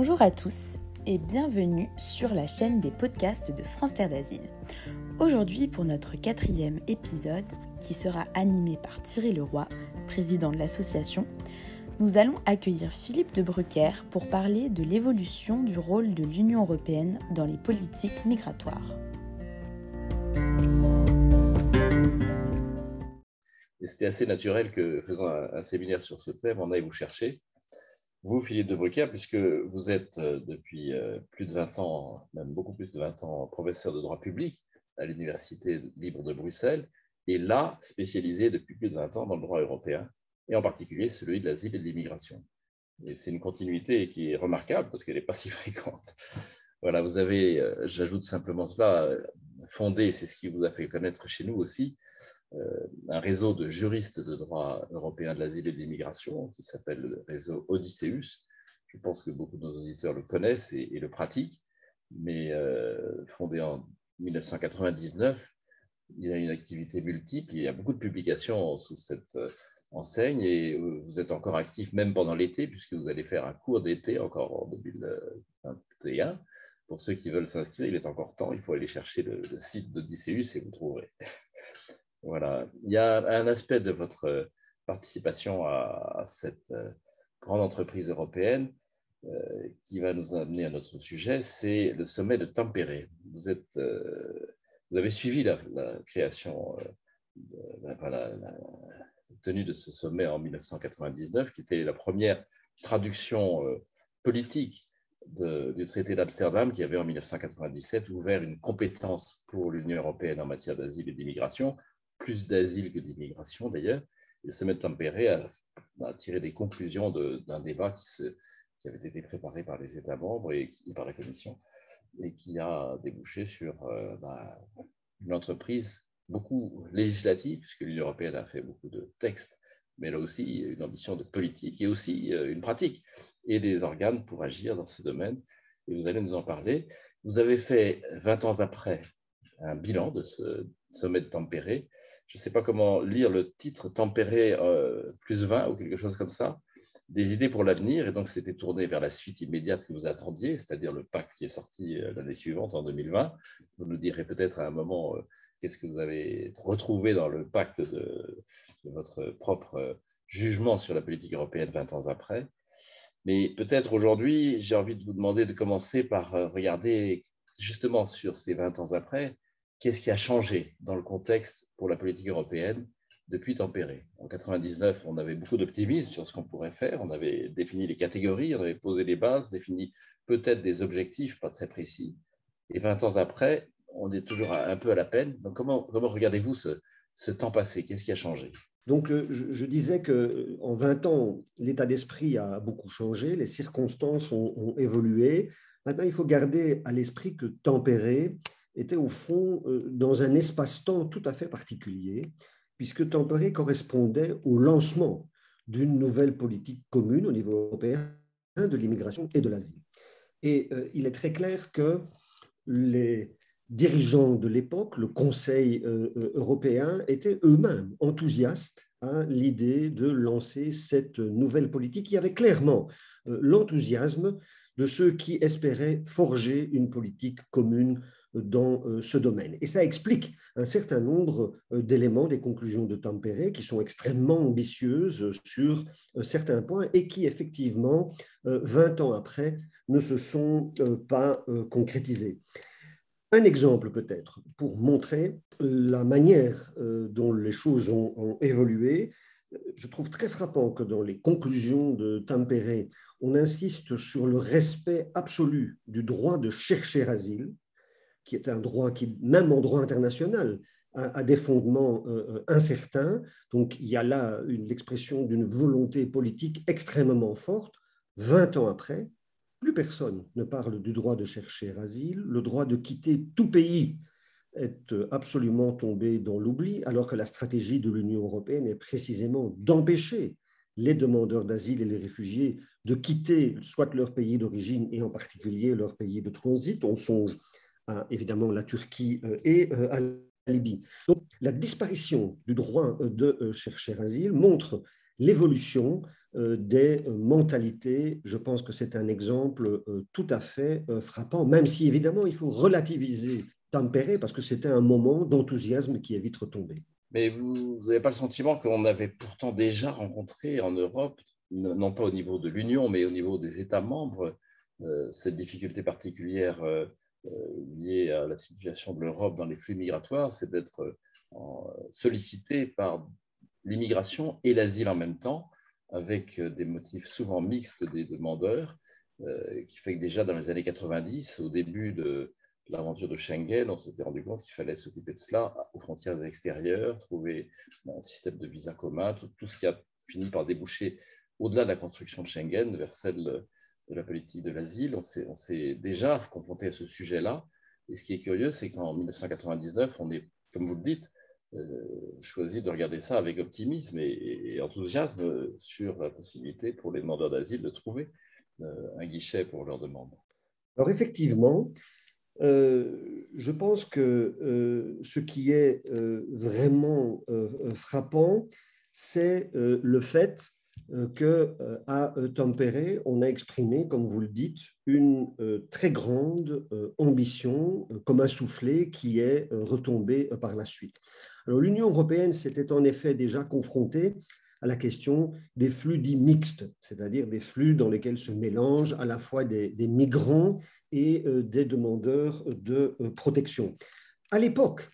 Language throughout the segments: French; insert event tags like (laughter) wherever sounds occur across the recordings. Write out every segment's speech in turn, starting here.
Bonjour à tous et bienvenue sur la chaîne des podcasts de France Terre d'Asile. Aujourd'hui, pour notre quatrième épisode, qui sera animé par Thierry Leroy, président de l'association, nous allons accueillir Philippe de Brucker pour parler de l'évolution du rôle de l'Union européenne dans les politiques migratoires. c'était assez naturel que, faisant un, séminaire sur ce thème, on aille vous chercher. Vous, Philippe de Brucker, puisque vous êtes euh, depuis euh, plus de 20 ans, même beaucoup plus de 20 ans, professeur de droit public à l'Université libre de Bruxelles, et là, spécialisé depuis plus de 20 ans dans le droit européen, et en particulier celui de l'asile et de l'immigration. Et c'est une continuité qui est remarquable parce qu'elle n'est pas si (laughs) fréquente. Voilà, vous avez, euh, j'ajoute simplement cela, fondé, c'est ce qui vous a fait connaître chez nous aussi, un réseau de juristes de droit européen de l'asile et de l'immigration qui s'appelle le réseau Odysseus. Je pense que beaucoup de nos auditeurs le connaissent et, le pratiquent, mais euh, fondé en 1999, il a une activité multiple, il y a beaucoup de publications sous cette euh, enseigne et vous êtes encore actif même pendant l'été puisque vous allez faire un cours d'été encore en 2021. Pour ceux qui veulent s'inscrire, il est encore temps, il faut aller chercher le, le site d'Odysseus et vous trouverez. Voilà. Il y a un aspect de votre euh, participation à, cette euh, grande entreprise européenne euh, qui va nous amener à notre sujet, c'est le sommet de êtes, vous avez suivi la, création, la, tenue de ce sommet en 1999, qui était la première traduction politique du traité d'Amsterdam qui avait en 1997 ouvert une compétence pour l'Union européenne en matière d'asile et d'immigration plus d'asile que d'immigration d'ailleurs, et se mettre tempéré à, à tirer des conclusions d'un débat qui, qui, avait été préparé par les États membres et, par la Commission, et qui a débouché sur euh, bah, une entreprise beaucoup législative, puisque l'Union européenne a fait beaucoup de textes, mais elle a aussi une ambition de politique et aussi euh, une pratique et des organes pour agir dans ce domaine. Et vous allez nous en parler. Vous avez fait 20 ans après un bilan de ce sommet de Tempéré. Je ne sais pas comment lire le titre Tempéré euh, plus 20 ou quelque chose comme ça. Des idées pour l'avenir. Et donc, c'était tourné vers la suite immédiate que vous attendiez, c'est-à-dire le pacte qui est sorti euh, l'année suivante, en 2020. Vous nous direz peut-être à un moment euh, qu'est-ce que vous avez retrouvé dans le pacte de, de votre propre jugement sur la politique européenne 20 ans après. Mais peut-être aujourd'hui, j'ai envie de vous demander de commencer par regarder justement sur ces 20 ans après, qu'est-ce qui a changé dans le contexte pour la politique européenne depuis Tempéré En 99, on avait beaucoup d'optimisme sur ce qu'on pourrait faire. On avait défini les catégories, on avait posé les bases, défini peut-être des objectifs pas très précis. Et 20 ans après, on est toujours un peu à la peine. Donc, comment, regardez-vous ce, temps passé? Qu'est-ce qui a changé? Donc, euh, je, disais qu'en 20 ans, l'état d'esprit a beaucoup changé, les circonstances ont, ont, évolué. Maintenant, il faut garder à l'esprit que Tempéré, était au fond euh, dans un espace-temps tout à fait particulier, puisque Tempéré correspondait au lancement d'une nouvelle politique commune au niveau européen de l'immigration et de l'asile. Et euh, il est très clair que les dirigeants de l'époque, le Conseil euh, européen, étaient eux-mêmes enthousiastes à l'idée de lancer cette nouvelle politique qui avait clairement l'enthousiasme de ceux qui espéraient forger une politique commune dans euh, ce domaine. Et ça explique un certain nombre euh, d'éléments des conclusions de Tampere qui sont extrêmement ambitieuses sur euh, certains points et qui, effectivement, 20 ans après, ne se sont pas concrétisés. Un exemple peut-être pour montrer la manière dont les choses ont, évolué. Je trouve très frappant que dans les conclusions de Tampere, on insiste sur le respect absolu du droit de chercher asile, qui est un droit qui, même en droit international, a, des fondements euh, euh, incertains. Donc il y a là l'expression d'une volonté politique extrêmement forte. 20 ans après, plus personne ne parle du droit de chercher asile. Le droit de quitter tout pays est euh, absolument tombé dans l'oubli, alors que la stratégie de l'Union européenne est précisément d'empêcher les demandeurs d'asile et les réfugiés de quitter soit leur pays d'origine et en particulier leur pays de transit. On songe évidemment la Turquie euh, et euh, à la Libye. Donc, la disparition du droit euh, de chercher asile montre l'évolution des mentalités. Je pense que c'est un exemple tout à fait frappant, même si évidemment il faut relativiser tempérer parce que c'était un moment d'enthousiasme qui est vite retombé. Mais vous n'avez pas le sentiment qu'on avait pourtant déjà rencontré en Europe, non pas au niveau de l'Union, mais au niveau des États membres, euh, cette difficulté particulière euh, euh, liée à la situation de l'Europe dans les flux migratoires, c'est d'être sollicité par l'immigration et l'asile en même temps, avec des motifs souvent mixtes des demandeurs, qui fait que déjà dans les années 90, au début de, l'aventure de Schengen, on s'était rendu compte qu'il fallait s'occuper de cela aux frontières extérieures, trouver un système de visa commun, tout, ce qui a fini par déboucher au-delà de la construction de Schengen vers celle de la politique de l'asile. On s'est déjà confronté à ce sujet-là. Et ce qui est curieux, c'est qu'en 1999, on est, comme vous le dites, euh, choisi de regarder ça avec optimisme et, enthousiasme sur la possibilité pour les demandeurs d'asile de trouver euh, un guichet pour leur demande. Alors effectivement, euh, je pense que ce qui est vraiment frappant, c'est le fait que à Tempéré, on a exprimé, comme vous le dites, une très grande ambition comme un soufflet qui est retombé par la suite. Alors l'Union européenne s'était en effet déjà confrontée à la question des flux dits mixtes, c'est-à-dire des flux dans lesquels se mélangent à la fois des, des migrants et euh, des demandeurs de euh, protection. À l'époque,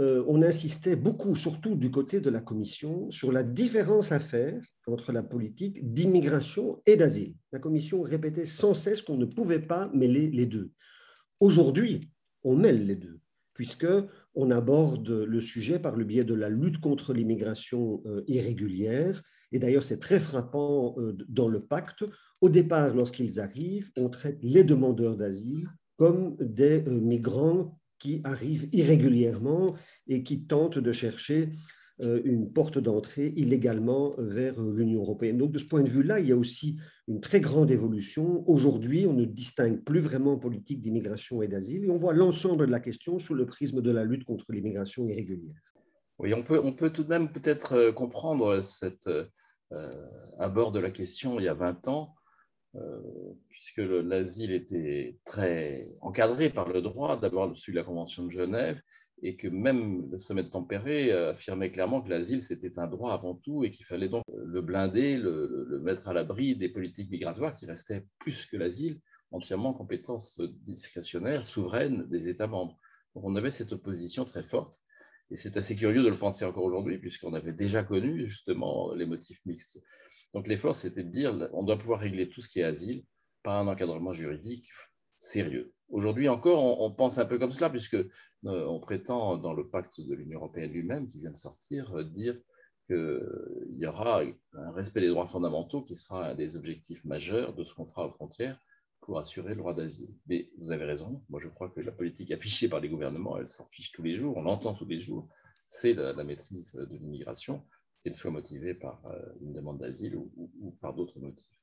euh, on insistait beaucoup, surtout du côté de la Commission, sur la différence à faire entre la politique d'immigration et d'asile. La Commission répétait sans cesse qu'on ne pouvait pas mêler les deux. Aujourd'hui, on mêle les deux, puisque on aborde le sujet par le biais de la lutte contre l'immigration irrégulière. Et d'ailleurs, c'est très frappant dans le pacte. Au départ, lorsqu'ils arrivent, on traite les demandeurs d'asile comme des euh, migrants qui arrivent irrégulièrement et qui tentent de chercher euh, une porte d'entrée illégalement vers euh, l'Union européenne. Donc de ce point de vue-là, il y a aussi une très grande évolution. Aujourd'hui, on ne distingue plus vraiment politique d'immigration et d'asile et on voit l'ensemble de la question sous le prisme de la lutte contre l'immigration irrégulière. Oui, on peut, on peut tout de même peut-être comprendre cette, à bord de la question il y a 20 ans, euh, puisque l'asile était très encadré par le droit, d'abord celui de la Convention de Genève, et que même le sommet de Tempéré affirmait clairement que l'asile, c'était un droit avant tout, et qu'il fallait donc le blinder, le, mettre à l'abri des politiques migratoires qui restaient plus que l'asile, entièrement compétence discrétionnaire, souveraine des États membres. Donc on avait cette opposition très forte, et c'est assez curieux de le penser encore aujourd'hui, puisqu'on avait déjà connu justement les motifs mixtes. Donc l'effort, c'était de dire on doit pouvoir régler tout ce qui est asile par un encadrement juridique sérieux. Aujourd'hui encore, on, pense un peu comme cela, puisque euh, on prétend dans le pacte de l'Union européenne lui-même, qui vient de sortir, euh, dire qu'il y aura un respect des droits fondamentaux qui sera un des objectifs majeurs de ce qu'on fera aux frontières pour assurer le droit d'asile. Mais vous avez raison, moi je crois que la politique affichée par les gouvernements, elle s'en fiche tous les jours, on l'entend tous les jours, c'est la, maîtrise de l'immigration qu'elle soit motivée par euh, une demande d'asile ou, par d'autres motifs.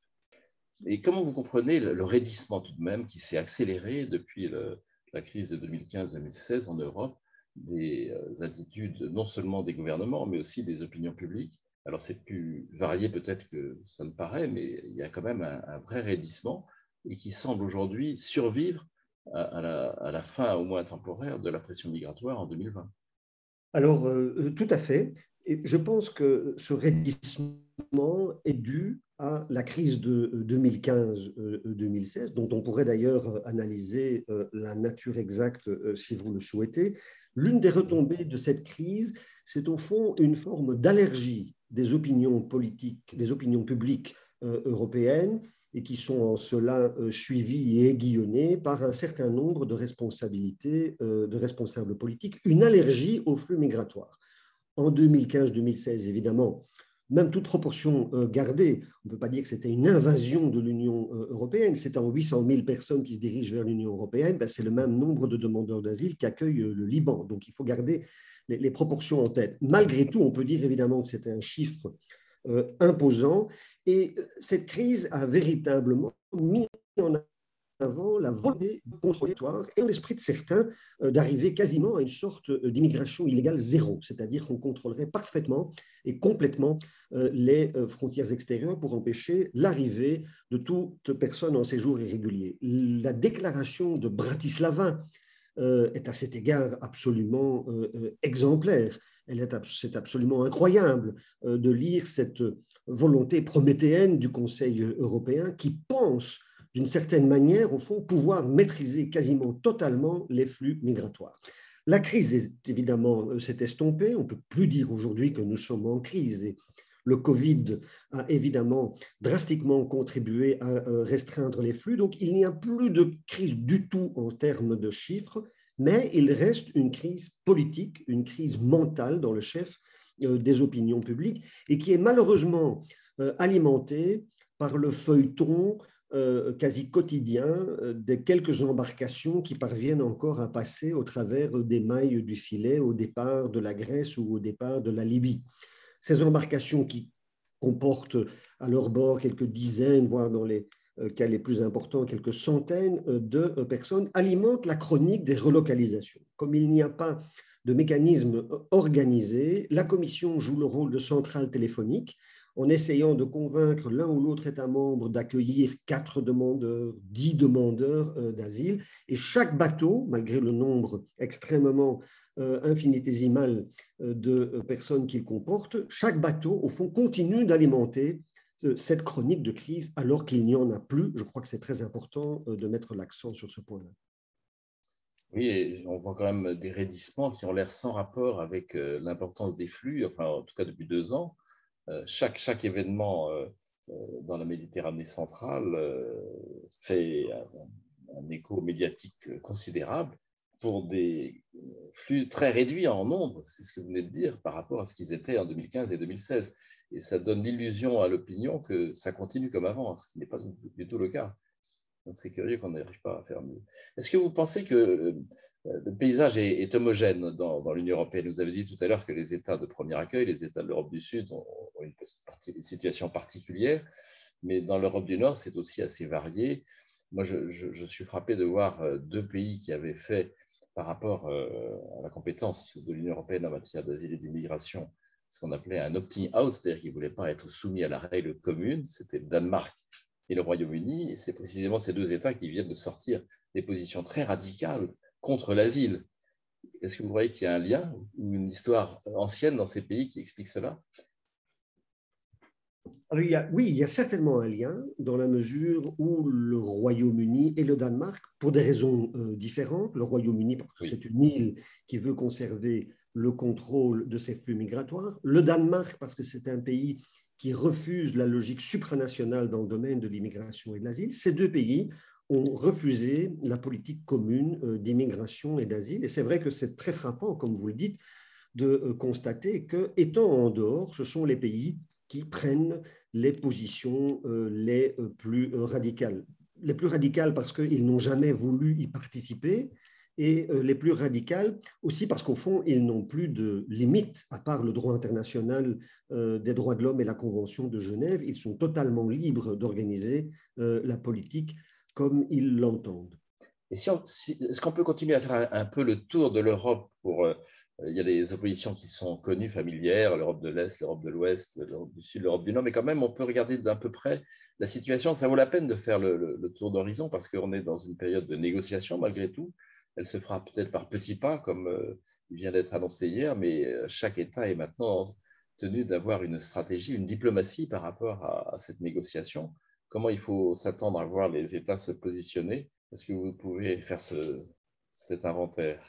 Et comment vous comprenez le, raidissement tout de même qui s'est accéléré depuis la crise de 2015-2016 en Europe des euh, attitudes non seulement des gouvernements, mais aussi des opinions publiques? Alors c'est plus varié peut-être que ça ne paraît, mais il y a quand même un, vrai raidissement et qui semble aujourd'hui survivre à, la, fin au moins temporaire de la pression migratoire en 2020. Alors, euh, tout à fait. Je pense que ce raidissement est dû à la crise de 2015-2016, dont on pourrait d'ailleurs analyser euh, la nature exacte euh, si vous le souhaitez. L'une des retombées de cette crise, c'est au fond une forme d'allergie des opinions politiques, des opinions publiques euh, européennes, et qui sont en cela suivies et aiguillonnées par un certain nombre de responsabilités, de responsables politiques, une allergie aux flux migratoires en 2015-2016, évidemment, même toute proportion euh, gardée, on ne peut pas dire que c'était une invasion de l'Union euh, européenne, c'est en 800 000 personnes qui se dirigent vers l'Union européenne, ben, c'est le même nombre de demandeurs d'asile qu'accueille euh, le Liban. Donc il faut garder les, proportions en tête. Malgré tout, on peut dire évidemment que c'était un chiffre imposant et cette crise a véritablement mis en avant la volonté consolidatoire et l'esprit de certains euh, d'arriver quasiment à une sorte euh, d'immigration illégale zéro, c'est-à-dire qu'on contrôlerait parfaitement et complètement euh, les frontières extérieures pour empêcher l'arrivée de toute personne en séjour irrégulier. La déclaration de Bratislava est à cet égard absolument exemplaire. C'est absolument incroyable de lire cette volonté prométhéenne du Conseil européen qui pense d'une certaine manière, au fond, pouvoir maîtriser quasiment totalement les flux migratoires. La crise, évidemment, euh, s'est estompée. On ne peut plus dire aujourd'hui que nous sommes en crise. Et le Covid a évidemment drastiquement contribué à euh, restreindre les flux. Donc, il n'y a plus de crise du tout en termes de chiffres, mais il reste une crise politique, une crise mentale dans le chef euh, des opinions publiques et qui est malheureusement alimentée par le feuilleton euh, quasi quotidien euh, des quelques embarcations qui parviennent encore à passer au travers des mailles du filet au départ de la Grèce ou au départ de la Libye. Ces embarcations qui comportent à leur bord quelques dizaines, voire dans les euh, cas les plus importants, quelques centaines de personnes, alimentent la chronique des relocalisations. Comme il n'y a pas de mécanisme organisé, la Commission joue le rôle de centrale téléphonique en essayant de convaincre l'un ou l'autre État membre d'accueillir quatre demandeurs, dix demandeurs euh, d'asile. Et chaque bateau, malgré le nombre extrêmement euh, infinitésimal euh, de personnes qu'il comporte, chaque bateau, au fond, continue d'alimenter cette chronique de crise alors qu'il n'y en a plus. Je crois que c'est très important de mettre l'accent sur ce point-là. Oui, et on voit quand même des raidissements qui ont l'air sans rapport avec l'importance des flux, enfin en tout cas depuis deux ans. Euh, chaque, événement euh, euh, dans la Méditerranée centrale fait un, écho médiatique considérable pour des flux très réduits en nombre, c'est ce que vous venez de dire, par rapport à ce qu'ils étaient en 2015 et 2016. Et ça donne l'illusion à l'opinion que ça continue comme avant, ce qui n'est pas du tout le cas. Donc c'est curieux qu'on n'arrive pas à faire mieux. Est-ce que vous pensez que le paysage est, homogène dans, l'Union européenne Vous avez dit tout à l'heure que les États de premier accueil, les États de l'Europe du Sud, ont, une, situation particulière, mais dans l'Europe du Nord, c'est aussi assez varié. Moi, je, suis frappé de voir euh, deux pays qui avaient fait, par rapport euh, à la compétence de l'Union européenne en matière d'asile et d'immigration, ce qu'on appelait un opting out, c'est-à-dire qu'ils ne voulaient pas être soumis à la règle commune. C'était le Danemark et le Royaume-Uni. C'est précisément ces deux États qui viennent de sortir des positions très radicales contre l'asile. Est-ce que vous voyez qu'il y a un lien ou une histoire ancienne dans ces pays qui explique cela? Il y a, oui, il y a certainement un lien dans la mesure où le Royaume-Uni et le Danemark, pour des raisons euh, différentes, le Royaume-Uni parce que c'est une île qui veut conserver le contrôle de ses flux migratoires, le Danemark parce que c'est un pays qui refusent la logique supranationale dans le domaine de l'immigration et de l'asile, ces deux pays ont refusé la politique commune euh, d'immigration et d'asile. Et c'est vrai que c'est très frappant, comme vous le dites, de euh, constater que, étant en dehors, ce sont les pays qui prennent les positions euh, les plus radicales. Les plus radicales parce qu'ils n'ont jamais voulu y participer, et les plus radicales aussi parce qu'au fond, ils n'ont plus de limites à part le droit international des droits de l'homme et la Convention de Genève. Ils sont totalement libres d'organiser la politique comme ils l'entendent. Est-ce qu'on peut continuer à faire un, peu le tour de l'Europe pour il y a des oppositions qui sont connues, familières, l'Europe de l'Est, l'Europe de l'Ouest, l'Europe du Sud, l'Europe du Nord, mais quand même, on peut regarder d'un peu près la situation. Ça vaut la peine de faire le, le tour d'horizon parce qu'on est dans une période de négociation malgré tout. Elle se fera peut-être par petits pas, comme euh, il vient d'être annoncé hier, mais euh, chaque État est maintenant tenu d'avoir une stratégie, une diplomatie par rapport à, cette négociation. Comment il faut s'attendre à voir les États se positionner? Est-ce que vous pouvez faire cet inventaire?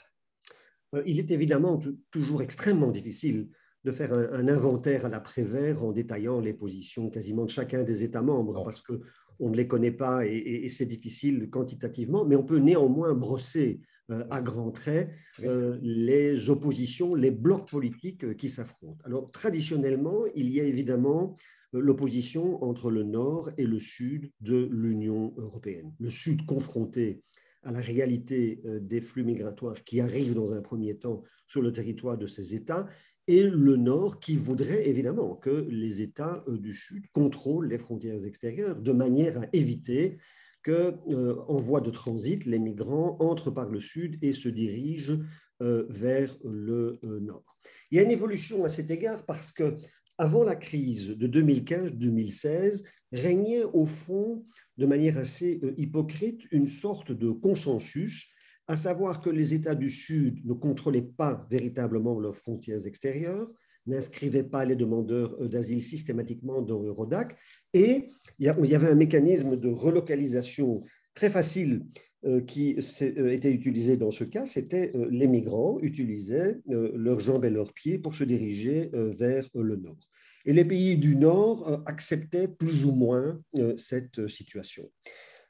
Euh, Il est évidemment toujours extrêmement difficile de faire un, inventaire à l'après-vert en détaillant les positions quasiment de chacun des États membres, parce qu'on ne les connaît pas et c'est difficile quantitativement, mais on peut néanmoins brosser euh, à grands traits euh, les oppositions, les blocs politiques qui s'affrontent. Alors, traditionnellement, il y a évidemment l'opposition entre le nord et le sud de l'Union européenne. Le sud confronté à la réalité des flux migratoires qui arrivent dans un premier temps sur le territoire de ces États, et le Nord qui voudrait évidemment que les États du Sud contrôlent les frontières extérieures de manière à éviter qu'en voie de transit, les migrants entrent par le sud et se dirigent vers le nord. Il y a une évolution à cet égard parce que avant la crise de 2015-2016, régnait au fond, de manière assez hypocrite, une sorte de consensus à savoir que les États du Sud ne contrôlaient pas véritablement leurs frontières extérieures, n'inscrivaient pas les demandeurs d'asile systématiquement dans Eurodac, et il y avait un mécanisme de relocalisation très facile euh, qui euh, était utilisé dans ce cas, c'était euh, les migrants utilisaient leurs jambes et leurs pieds pour se diriger vers le nord. Et les pays du nord acceptaient plus ou moins cette situation.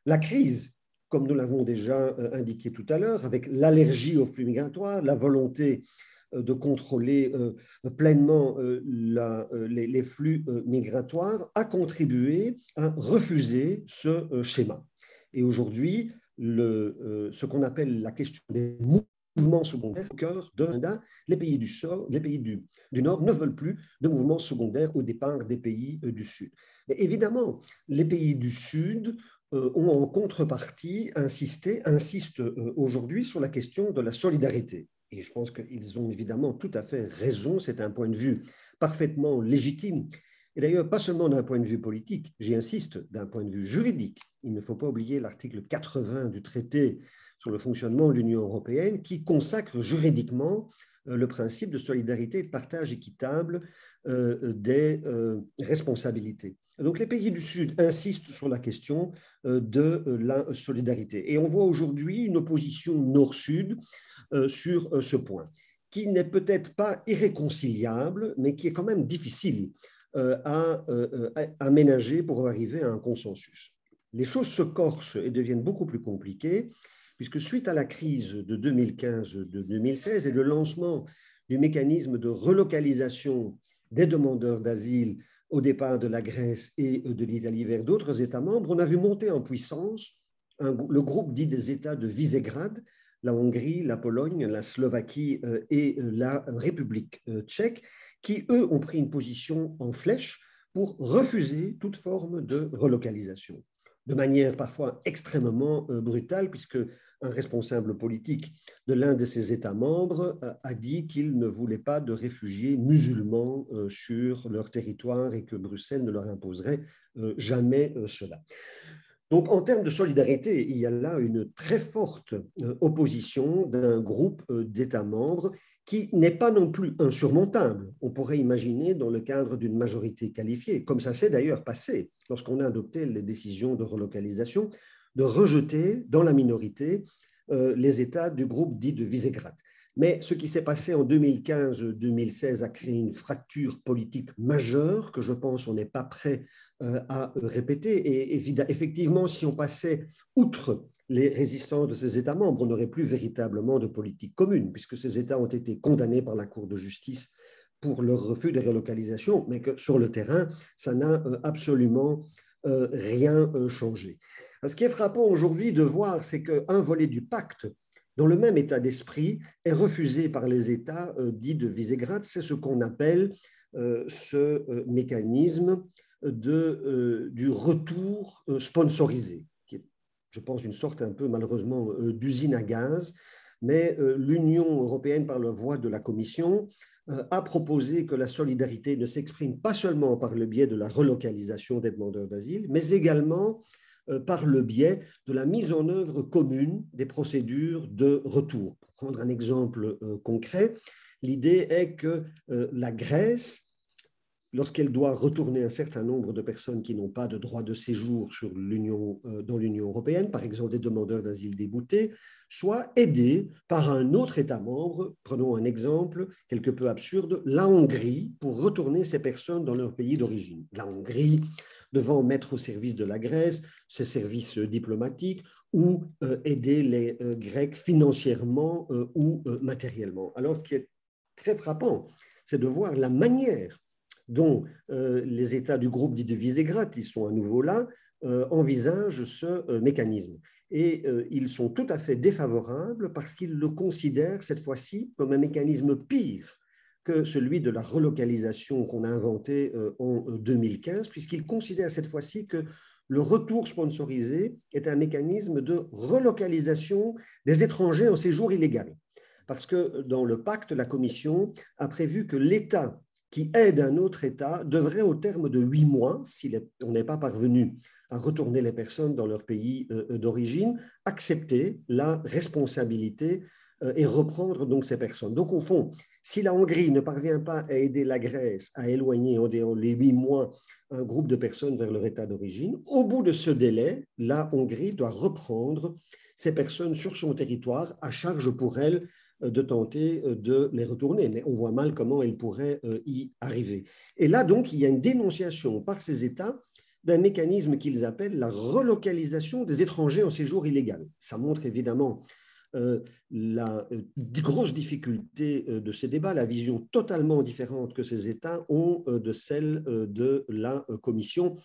La crise comme nous l'avons déjà euh, indiqué tout à l'heure, avec l'allergie aux flux migratoires, la volonté euh, de contrôler euh, pleinement les flux migratoires, a contribué à refuser ce schéma. Et aujourd'hui, ce qu'on appelle la question des mouvements secondaires au cœur de les pays, du, les pays du, Nord ne veulent plus de mouvements secondaires au départ des pays du Sud. Mais évidemment, les pays du Sud euh, ont en contrepartie insisté, insistent euh, aujourd'hui sur la question de la solidarité. Et je pense qu'ils ont évidemment tout à fait raison, c'est un point de vue parfaitement légitime. Et d'ailleurs, pas seulement d'un point de vue politique, j'y insiste, d'un point de vue juridique. Il ne faut pas oublier l'article 80 du traité sur le fonctionnement de l'Union européenne qui consacre juridiquement euh, le principe de solidarité et de partage équitable des responsabilités. Donc les pays du Sud insistent sur la question euh, de euh, la solidarité. Et on voit aujourd'hui une opposition nord-sud euh, sur ce point, qui n'est peut-être pas irréconciliable, mais qui est quand même difficile à aménager pour arriver à un consensus. Les choses se corsent et deviennent beaucoup plus compliquées, puisque suite à la crise de 2015-2016 et le lancement du mécanisme de relocalisation des demandeurs d'asile au départ de la Grèce et de l'Italie vers d'autres États membres, on a vu monter en puissance le groupe dit des États de Visegrad, la Hongrie, la Pologne, la Slovaquie euh, et euh, la République euh, tchèque, qui, eux, ont pris une position en flèche pour refuser toute forme de relocalisation, de manière parfois extrêmement brutale, puisque un responsable politique de l'un de ces États membres euh, a dit qu'il ne voulait pas de réfugiés musulmans euh, sur leur territoire et que Bruxelles ne leur imposerait euh, jamais cela. Donc, en termes de solidarité, il y a là une très forte opposition d'un groupe d'États membres qui n'est pas non plus insurmontable. On pourrait imaginer dans le cadre d'une majorité qualifiée, comme ça s'est d'ailleurs passé lorsqu'on a adopté les décisions de relocalisation, de rejeter dans la minorité euh, les États du groupe dit de Visegrad. Mais ce qui s'est passé en 2015-2016 a créé une fracture politique majeure que je pense on n'est pas prêt euh, à répéter. Et effectivement, si on passait outre les résistants de ces États membres, on n'aurait plus véritablement de politique commune, puisque ces États ont été condamnés par la Cour de justice pour leur refus de relocalisation, mais que sur le terrain, ça n'a euh, absolument rien changé. Ce qui est frappant aujourd'hui de voir, c'est qu'un volet du pacte, dans le même état d'esprit, est refusé par les États euh, dits de Visegrad. C'est ce qu'on appelle euh, ce euh, mécanisme du retour sponsorisé, je pense, une sorte un peu malheureusement d'usine à gaz. Mais l'Union européenne, par la voie de la Commission, a proposé que la solidarité ne s'exprime pas seulement par le biais de la relocalisation des demandeurs d'asile, mais également euh, par le biais de la mise en œuvre commune des procédures de retour. Pour prendre un exemple euh, concret, l'idée est que euh, la Grèce, lorsqu'elle doit retourner un certain nombre de personnes qui n'ont pas de droit de séjour sur dans l'Union européenne, par exemple des demandeurs d'asile déboutés, soit aidée par un autre État membre, prenons un exemple quelque peu absurde, la Hongrie, pour retourner ces personnes dans leur pays d'origine. La Hongrie devant mettre au service de la Grèce ses services diplomatiques ou euh, aider les euh, Grecs financièrement euh, ou matériellement. Alors, ce qui est très frappant, c'est de voir la manière dont les États du groupe dit de Visegrad, ils sont à nouveau là, envisagent ce mécanisme. Et ils sont tout à fait défavorables parce qu'ils le considèrent cette fois-ci comme un mécanisme pire que celui de la relocalisation qu'on a inventé euh, en 2015, euh, puisqu'il considère cette fois-ci que le retour sponsorisé est un mécanisme de relocalisation des étrangers en séjour illégal. Parce que dans le pacte, la Commission a prévu que l'État qui aide un autre État devrait, au terme de huit mois, si on n'est pas parvenu à retourner les personnes dans leur pays euh, d'origine, accepter la responsabilité euh, et reprendre donc ces personnes. Donc, au fond, si la Hongrie ne parvient pas à aider la Grèce à éloigner en les huit mois un groupe de personnes vers leur état d'origine, au bout de ce délai, la Hongrie doit reprendre ces personnes sur son territoire à charge pour elle euh, de tenter euh, de les retourner. Mais on voit mal comment elle pourrait y arriver. Et là, donc, il y a une dénonciation par ces États d'un mécanisme qu'ils appellent la relocalisation des étrangers en séjour illégal. Ça montre évidemment euh, la euh, grosse difficulté euh, de ces débats, la vision totalement différente que ces États ont de celle de la Commission.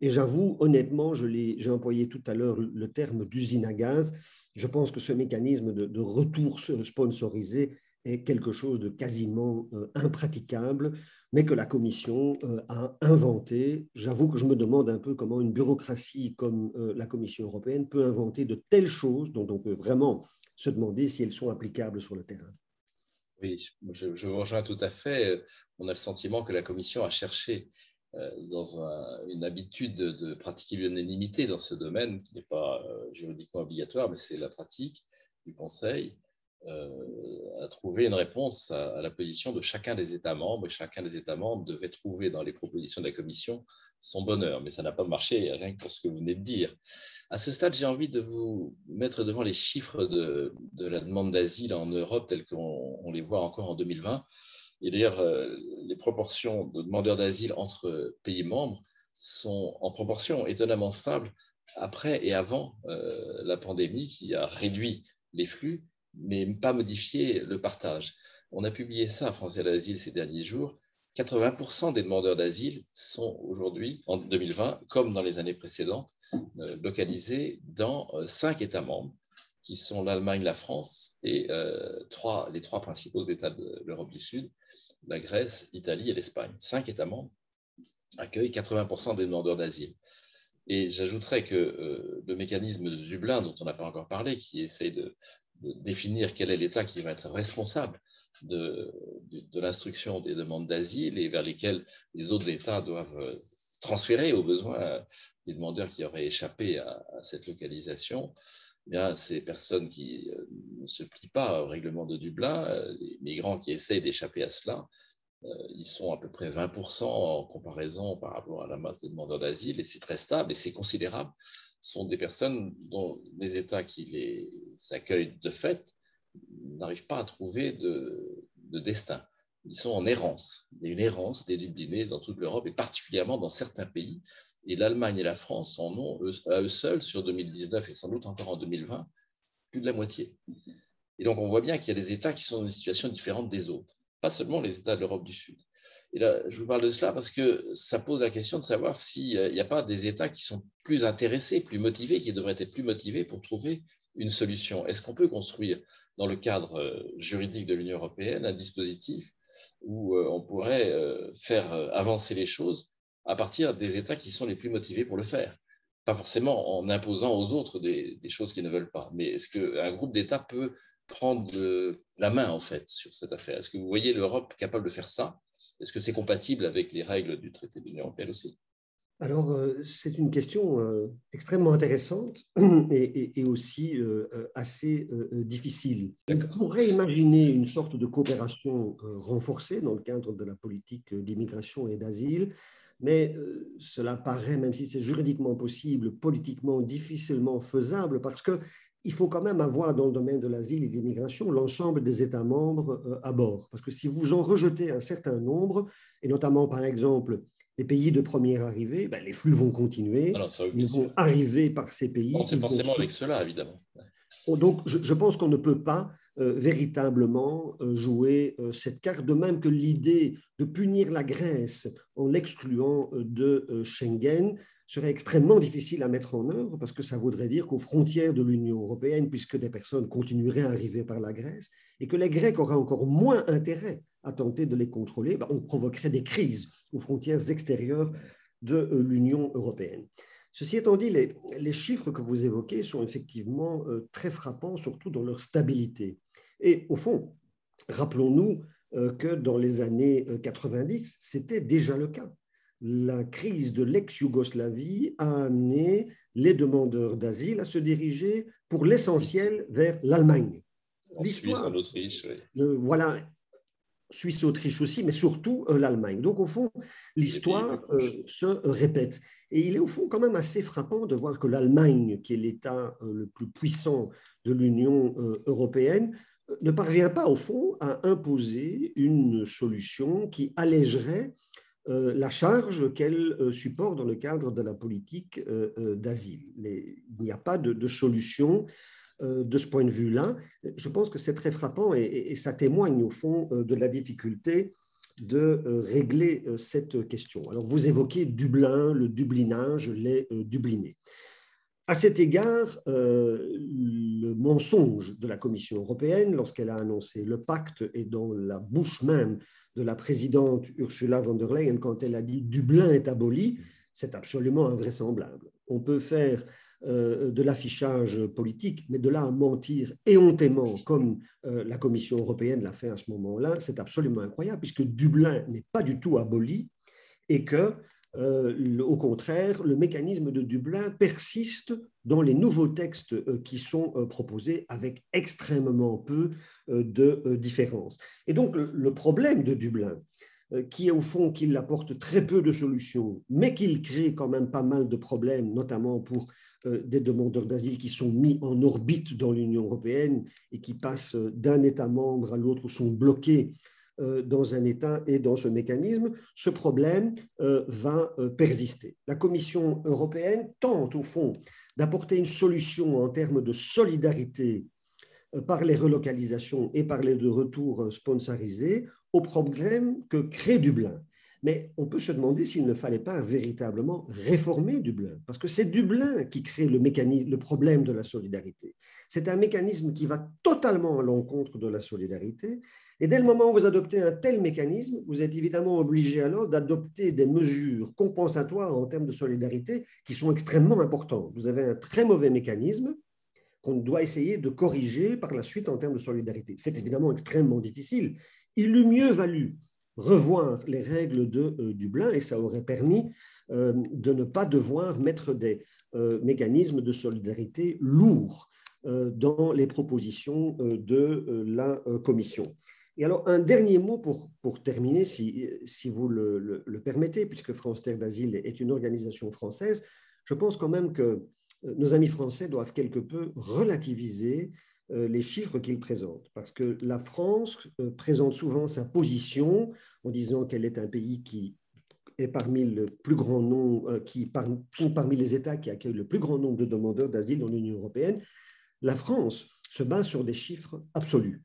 Et j'avoue, honnêtement, j'ai employé tout à l'heure le terme d'usine à gaz. Je pense que ce mécanisme de, retour sponsorisé est quelque chose de quasiment impraticable, mais que la Commission a inventé. J'avoue que je me demande un peu comment une bureaucratie comme la Commission européenne peut inventer de telles choses dont on peut vraiment se demander si elles sont applicables sur le terrain. Oui, je, vous rejoins tout à fait. On a le sentiment que la Commission a cherché euh, dans une habitude de, pratiquer l'unanimité dans ce domaine, qui n'est pas euh, juridiquement obligatoire, mais c'est la pratique du Conseil, euh, à trouver une réponse à, la position de chacun des États membres. Et chacun des États membres devait trouver dans les propositions de la Commission son bonheur. Mais ça n'a pas marché, rien que pour ce que vous venez de dire. À ce stade, j'ai envie de vous mettre devant les chiffres de, la demande d'asile en Europe tels qu'on les voit encore en 2020. Et d'ailleurs, euh, les proportions de demandeurs d'asile entre pays membres sont en proportion étonnamment stables après et avant euh, la pandémie qui a réduit les flux mais pas modifié le partage. On a publié ça à Français d'asile ces derniers jours. 80% des demandeurs d'asile sont aujourd'hui, en 2020, comme dans les années précédentes, euh, localisés dans cinq États membres, qui sont l'Allemagne, la France et trois, les trois principaux États de l'Europe du Sud, la Grèce, l'Italie et l'Espagne. Cinq États membres accueillent 80% des demandeurs d'asile. Et j'ajouterais que le mécanisme de Dublin, dont on n'a pas encore parlé, qui essaie de, définir quel est l'État qui va être responsable de, de, l'instruction des demandes d'asile et vers lesquelles les autres États doivent euh, transférer au besoin les demandeurs qui auraient échappé à, cette localisation. Eh ces personnes qui euh, ne se plient pas au règlement de Dublin, euh, les migrants qui essayent d'échapper à cela, ils sont à peu près 20% en comparaison par rapport à la masse des demandeurs d'asile, et c'est très stable et c'est considérable sont des personnes dont les États qui les accueillent de fait n'arrivent pas à trouver de, destin. Ils sont en errance. Il y a une errance des Dublinés dans toute l'Europe et particulièrement dans certains pays. Et l'Allemagne et la France en ont, à eux seuls, sur 2019 et sans doute encore en 2020, plus de la moitié. Et donc on voit bien qu'il y a des États qui sont dans une situation différente des autres, pas seulement les États de l'Europe du Sud. Et là, je vous parle de cela parce que ça pose la question de savoir s'il n'y a pas des États qui sont plus intéressés, plus motivés, qui devraient être plus motivés pour trouver une solution. Est-ce qu'on peut construire, dans le cadre euh, juridique de l'Union européenne, un dispositif où euh, on pourrait euh, faire avancer les choses à partir des États qui sont les plus motivés pour le faire. Pas forcément en imposant aux autres des, choses qu'ils ne veulent pas, mais est-ce qu'un groupe d'États peut prendre la main, en fait, sur cette affaire? Est-ce que vous voyez l'Europe capable de faire ça? Est-ce que c'est compatible avec les règles du traité de l'Union européenne aussi? Alors, euh, c'est une question euh, extrêmement intéressante (clears throat) et, aussi euh, assez difficile. On pourrait imaginer une sorte de coopération renforcée dans le cadre de la politique d'immigration et d'asile, mais cela paraît, même si c'est juridiquement possible, politiquement difficilement faisable, parce que il faut quand même avoir dans le domaine de l'asile et de l'immigration l'ensemble des États membres euh, à bord. Parce que si vous en rejetez un certain nombre, et notamment par exemple les pays de première arrivée, ben, les flux vont continuer, ils vont arriver par ces pays. C'est forcément avec cela, évidemment. Oh, donc je, pense qu'on ne peut pas euh, véritablement euh, jouer cette carte, de même que l'idée de punir la Grèce en l'excluant de Schengen serait extrêmement difficile à mettre en œuvre parce que ça voudrait dire qu'aux frontières de l'Union européenne, puisque des personnes continueraient à arriver par la Grèce et que les Grecs auraient encore moins intérêt à tenter de les contrôler, ben, on provoquerait des crises aux frontières extérieures de euh, l'Union européenne. Ceci étant dit, les, les, chiffres que vous évoquez sont effectivement euh, très frappants, surtout dans leur stabilité. Et au fond, rappelons-nous euh, que dans les années 90, c'était déjà le cas. La crise de l'ex-Yougoslavie a amené les demandeurs d'asile à se diriger pour l'essentiel vers l'Allemagne. L'histoire. l'Autriche, voilà, Suisse-Autriche aussi, mais surtout euh, l'Allemagne. Donc, au fond, l'histoire euh, se répète. Et il est au fond quand même assez frappant de voir que l'Allemagne, qui est l'État euh, le plus puissant de l'Union européenne, ne parvient pas, au fond, à imposer une solution qui allégerait la charge qu'elle supporte dans le cadre de la politique d'asile. Il n'y a pas de, solution euh, de ce point de vue-là. Je pense que c'est très frappant et, ça témoigne au fond euh, de la difficulté de euh, régler cette question. Alors vous évoquez Dublin, le dublinage, les dublinés. À cet égard, le mensonge de la Commission européenne, lorsqu'elle a annoncé le pacte, et dans la bouche même de la présidente Ursula von der Leyen quand elle a dit Dublin est aboli, c'est absolument invraisemblable. On peut faire euh, de l'affichage politique, mais de là à mentir éhontément, comme euh, la Commission européenne l'a fait à ce moment-là, c'est absolument incroyable, puisque Dublin n'est pas du tout aboli et que, euh, au contraire, le mécanisme de Dublin persiste dans les nouveaux textes qui sont proposés avec extrêmement peu de différence. Et donc, le problème de Dublin, qui est au fond qu'il apporte très peu de solutions, mais qu'il crée quand même pas mal de problèmes, notamment pour euh, des demandeurs d'asile qui sont mis en orbite dans l'Union européenne et qui passent d'un État membre à l'autre ou sont bloqués euh, dans un État et dans ce mécanisme, ce problème euh, va persister. La Commission européenne tente au fond d'apporter une solution en termes de solidarité par les relocalisations et par les retours sponsorisés au problème que crée Dublin. Mais on peut se demander s'il ne fallait pas véritablement réformer Dublin, parce que c'est Dublin qui crée le, mécanisme, le problème de la solidarité. C'est un mécanisme qui va totalement à l'encontre de la solidarité. Et dès le moment où vous adoptez un tel mécanisme, vous êtes évidemment obligé alors d'adopter des mesures compensatoires en termes de solidarité qui sont extrêmement importantes. Vous avez un très mauvais mécanisme qu'on doit essayer de corriger par la suite en termes de solidarité. C'est évidemment extrêmement difficile. Il eût mieux valu revoir les règles de euh, Dublin et ça aurait permis euh, de ne pas devoir mettre des euh, mécanismes de solidarité lourds dans les propositions de la Commission. Et alors, un dernier mot pour, pour terminer, si, si vous le, le, permettez, puisque France Terre d'Asile est une organisation française, je pense quand même que nos amis français doivent quelque peu relativiser euh, les chiffres qu'il présente. Parce que la France euh, présente souvent sa position en disant qu'elle est un pays qui est parmi le plus grand nombre, euh, qui parmi les États qui accueillent le plus grand nombre de demandeurs d'asile dans l'Union européenne. La France se base sur des chiffres absolus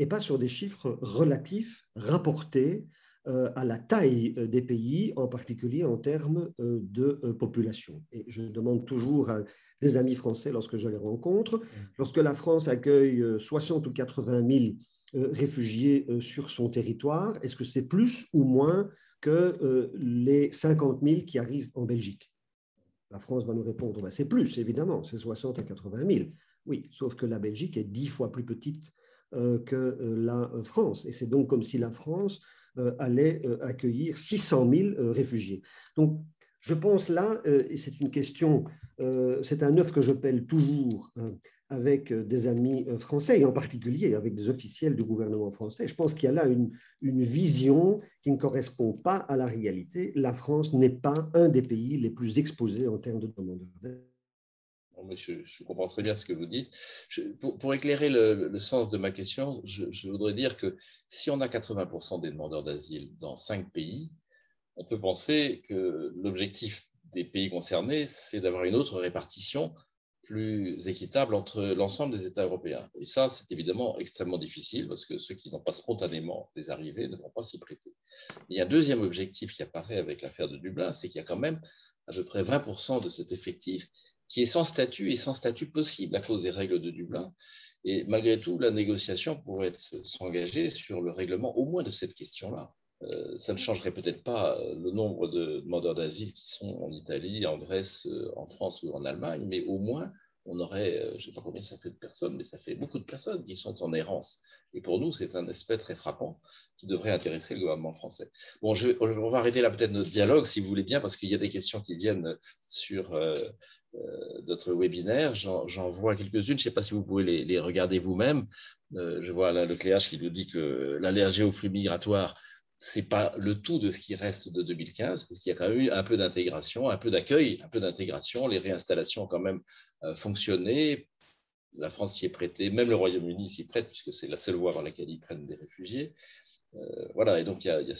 et pas sur des chiffres relatifs rapportés à la taille des pays, en particulier en termes de population. Et je demande toujours à des amis français lorsque je les rencontre. Mmh. Lorsque la France accueille 60 euh, ou 80 000 euh, réfugiés euh, sur son territoire, est-ce que c'est plus ou moins que les 50 000 qui arrivent en Belgique? La France va nous répondre, bah, c'est plus, évidemment, c'est 60 à 80 000. Oui, sauf que la Belgique est dix fois plus petite que la France. Et c'est donc comme si la France allait accueillir 600 000 réfugiés. Donc, je pense là, euh, et c'est une question, euh, c'est un œuf que je pèle toujours euh, avec des amis français, et en particulier avec des officiels du gouvernement français. Je pense qu'il y a là une, une vision qui ne correspond pas à la réalité. La France n'est pas un des pays les plus exposés en termes de demandeurs je, comprends très bien ce que vous dites. pour, éclairer le, sens de ma question, je, je, voudrais dire que si on a 80% des demandeurs d'asile dans cinq pays, on peut penser que l'objectif des pays concernés, c'est d'avoir une autre répartition plus équitable entre l'ensemble des États européens. Et ça, c'est évidemment extrêmement difficile parce que ceux qui n'ont pas spontanément des arrivées ne vont pas s'y prêter. il y a un deuxième objectif qui apparaît avec l'affaire de Dublin, c'est qu'il y a quand même à peu près 20% de cet effectif qui est sans statut et sans statut possible à cause des règles de Dublin. Et malgré tout, la négociation pourrait s'engager sur le règlement au moins de cette question-là euh, ça ne changerait peut-être pas le nombre de demandeurs d'asile qui sont en Italie, en Grèce, en France ou en Allemagne, mais au moins on aurait, je ne sais pas combien ça fait de personnes, mais ça fait beaucoup de personnes qui sont en errance. Et pour nous, c'est un aspect très frappant qui devrait intéresser le gouvernement français. Bon, je, on va arrêter là peut-être notre dialogue, si vous voulez bien, parce qu'il y a des questions qui viennent sur euh, notre webinaire. J'en vois quelques-unes. Je ne sais pas si vous pouvez les, regarder vous-même. Euh, je vois là le Cléage qui nous dit que l'allergie aux flux migratoires, ce n'est pas le tout de ce qui reste de 2015, parce qu'il y a quand même eu un peu d'intégration, un peu d'accueil, un peu d'intégration. Les réinstallations quand même euh, fonctionné. La France s'y est prêtée, même le Royaume-Uni s'y prête, puisque c'est la seule voie par laquelle ils prennent des réfugiés. Euh, voilà, et donc il y a, euh,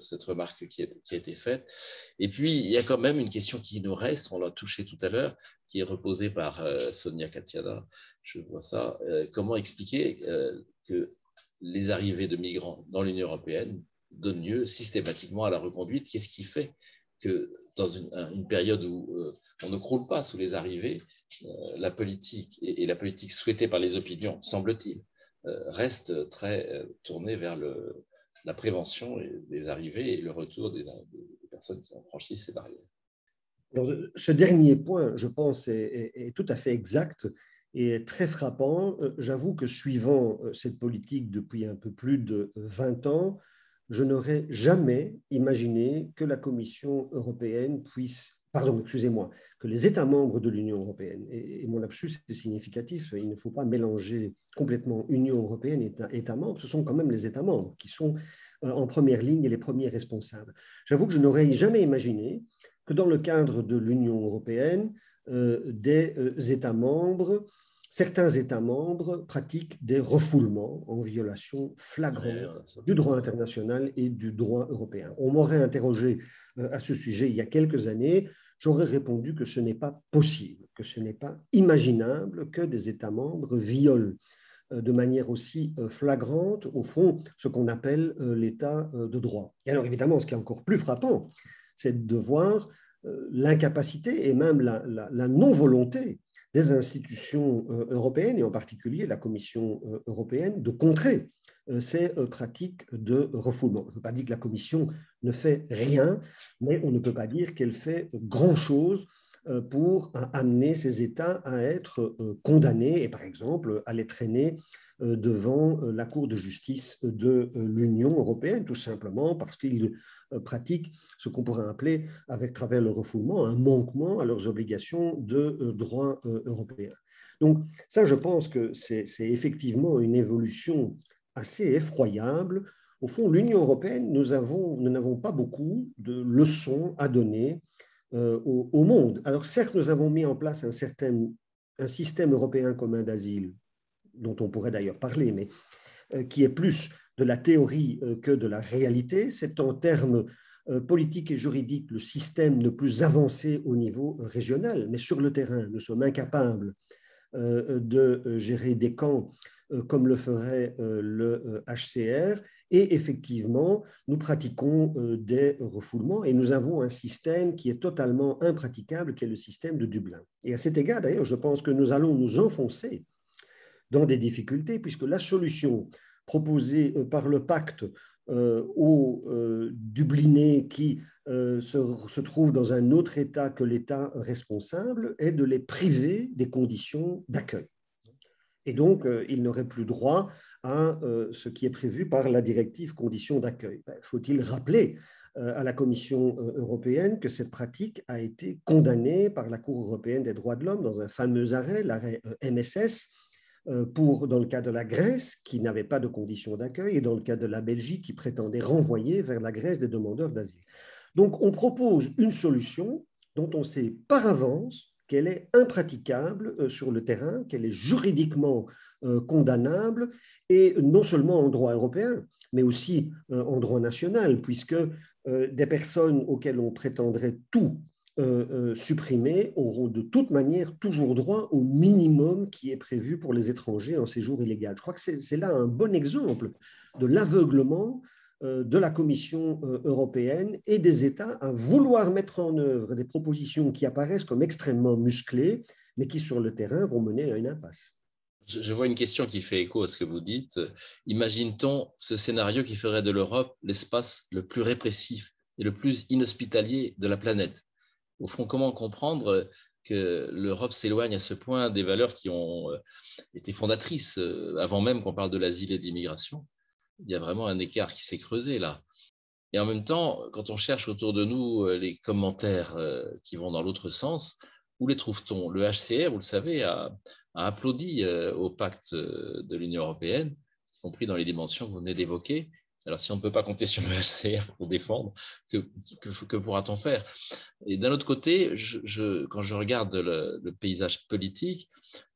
cette, remarque qui, a été faite. Et puis, il y a quand même une question qui nous reste, on l'a touché tout à l'heure, qui est reposée par Sonia Katiana, je vois ça. comment expliquer que les arrivées de migrants dans l'Union européenne donnent lieu systématiquement à la reconduite? Qu'est-ce qui fait que dans une, période où on ne croule pas sous les arrivées, la politique et, la politique souhaitée par les opinions, semble-t-il, euh, reste très euh, tourné vers la prévention des arrivées et le retour des, personnes qui ont franchi ces barrières. ce dernier point, je pense, est, tout à fait exact et très frappant. Euh, j'avoue que suivant cette politique depuis un peu plus de 20 ans, je n'aurais jamais imaginé que la Commission européenne puisse pardon, excusez-moi, que les États membres de l'Union européenne, et, mon lapsus est significatif, il ne faut pas mélanger complètement Union européenne et États membres, ce sont quand même les États membres qui sont euh, en première ligne et les premiers responsables. J'avoue que je n'aurais jamais imaginé que dans le cadre de l'Union européenne, euh, des euh, États membres, certains États membres pratiquent des refoulements en violation flagrante du droit international et du droit européen. On m'aurait interrogé à ce sujet il y a quelques années j'aurais répondu que ce n'est pas possible, que ce n'est pas imaginable que des États membres violent euh, de manière aussi euh, flagrante, au fond, ce qu'on appelle euh, l'état de droit. Et alors évidemment, ce qui est encore plus frappant, c'est de voir l'incapacité et même la, non-volonté des institutions européennes, et en particulier la Commission européenne, de contrer ces pratiques de refoulement. Je ne veux pas dire que la Commission ne fait rien, mais on ne peut pas dire qu'elle fait grand-chose euh, pour amener ces États à être condamnés et par exemple à les traîner devant la Cour de justice de l'Union européenne, tout simplement parce qu'ils pratiquent ce qu'on pourrait appeler, avec travers le refoulement, un manquement à leurs obligations de droit européen. Donc ça, je pense que c'est effectivement une évolution assez effroyable. Au fond, l'Union européenne, nous n'avons pas beaucoup de leçons à donner euh, au, monde. Alors certes, nous avons mis en place un, certain, un système européen commun d'asile, dont on pourrait d'ailleurs parler, mais euh, qui est plus de la théorie euh, que de la réalité. C'est en termes politiques et juridiques le système le plus avancé au niveau régional, mais sur le terrain, nous sommes incapables de gérer des camps comme le ferait le HCR. Euh, et effectivement, nous pratiquons des refoulements et nous avons un système qui est totalement impraticable, qui est le système de Dublin. Et à cet égard, d'ailleurs, je pense que nous allons nous enfoncer dans des difficultés, puisque la solution proposée par le pacte aux Dublinés qui se, se trouvent dans un autre État que l'État responsable est de les priver des conditions d'accueil. Et donc, euh, il n'aurait plus droit à euh, ce qui est prévu par la directive conditions d'accueil. Ben, faut-il rappeler euh, à la Commission européenne que cette pratique a été condamnée par la Cour européenne des droits de l'homme dans un fameux arrêt, l'arrêt MSS, pour, dans le cas de la Grèce, qui n'avait pas de conditions d'accueil, et dans le cas de la Belgique, qui prétendait renvoyer vers la Grèce des demandeurs d'asile. Donc, on propose une solution dont on sait par avance qu'elle est impraticable euh, sur le terrain, qu'elle est juridiquement euh, condamnable, et non seulement en droit européen, mais aussi euh, en droit national, puisque des personnes auxquelles on prétendrait tout supprimer auront de toute manière toujours droit au minimum qui est prévu pour les étrangers en séjour illégal. Je crois que c'est là un bon exemple de l'aveuglement euh, de la Commission euh, européenne et des États à vouloir mettre en œuvre des propositions qui apparaissent comme extrêmement musclées, mais qui sur le terrain vont mener à une impasse. Je vois une question qui fait écho à ce que vous dites. Imagine-t-on ce scénario qui ferait de l'Europe l'espace le plus répressif et le plus inhospitalier de la planète? Au fond, comment comprendre que l'Europe s'éloigne à ce point des valeurs qui ont euh, été fondatrices euh, avant même qu'on parle de l'asile et de l'immigration? Il y a vraiment un écart qui s'est creusé là. Et en même temps, quand on cherche autour de nous euh, les commentaires qui vont dans l'autre sens, où les trouve-t-on? Le HCR, vous le savez, a, applaudi au pacte de l'Union européenne, y compris dans les dimensions que vous venez d'évoquer. Alors, si on ne peut pas compter sur le HCR pour défendre, que, que, pourra-t-on faire? Et d'un autre côté, quand je regarde le, paysage politique,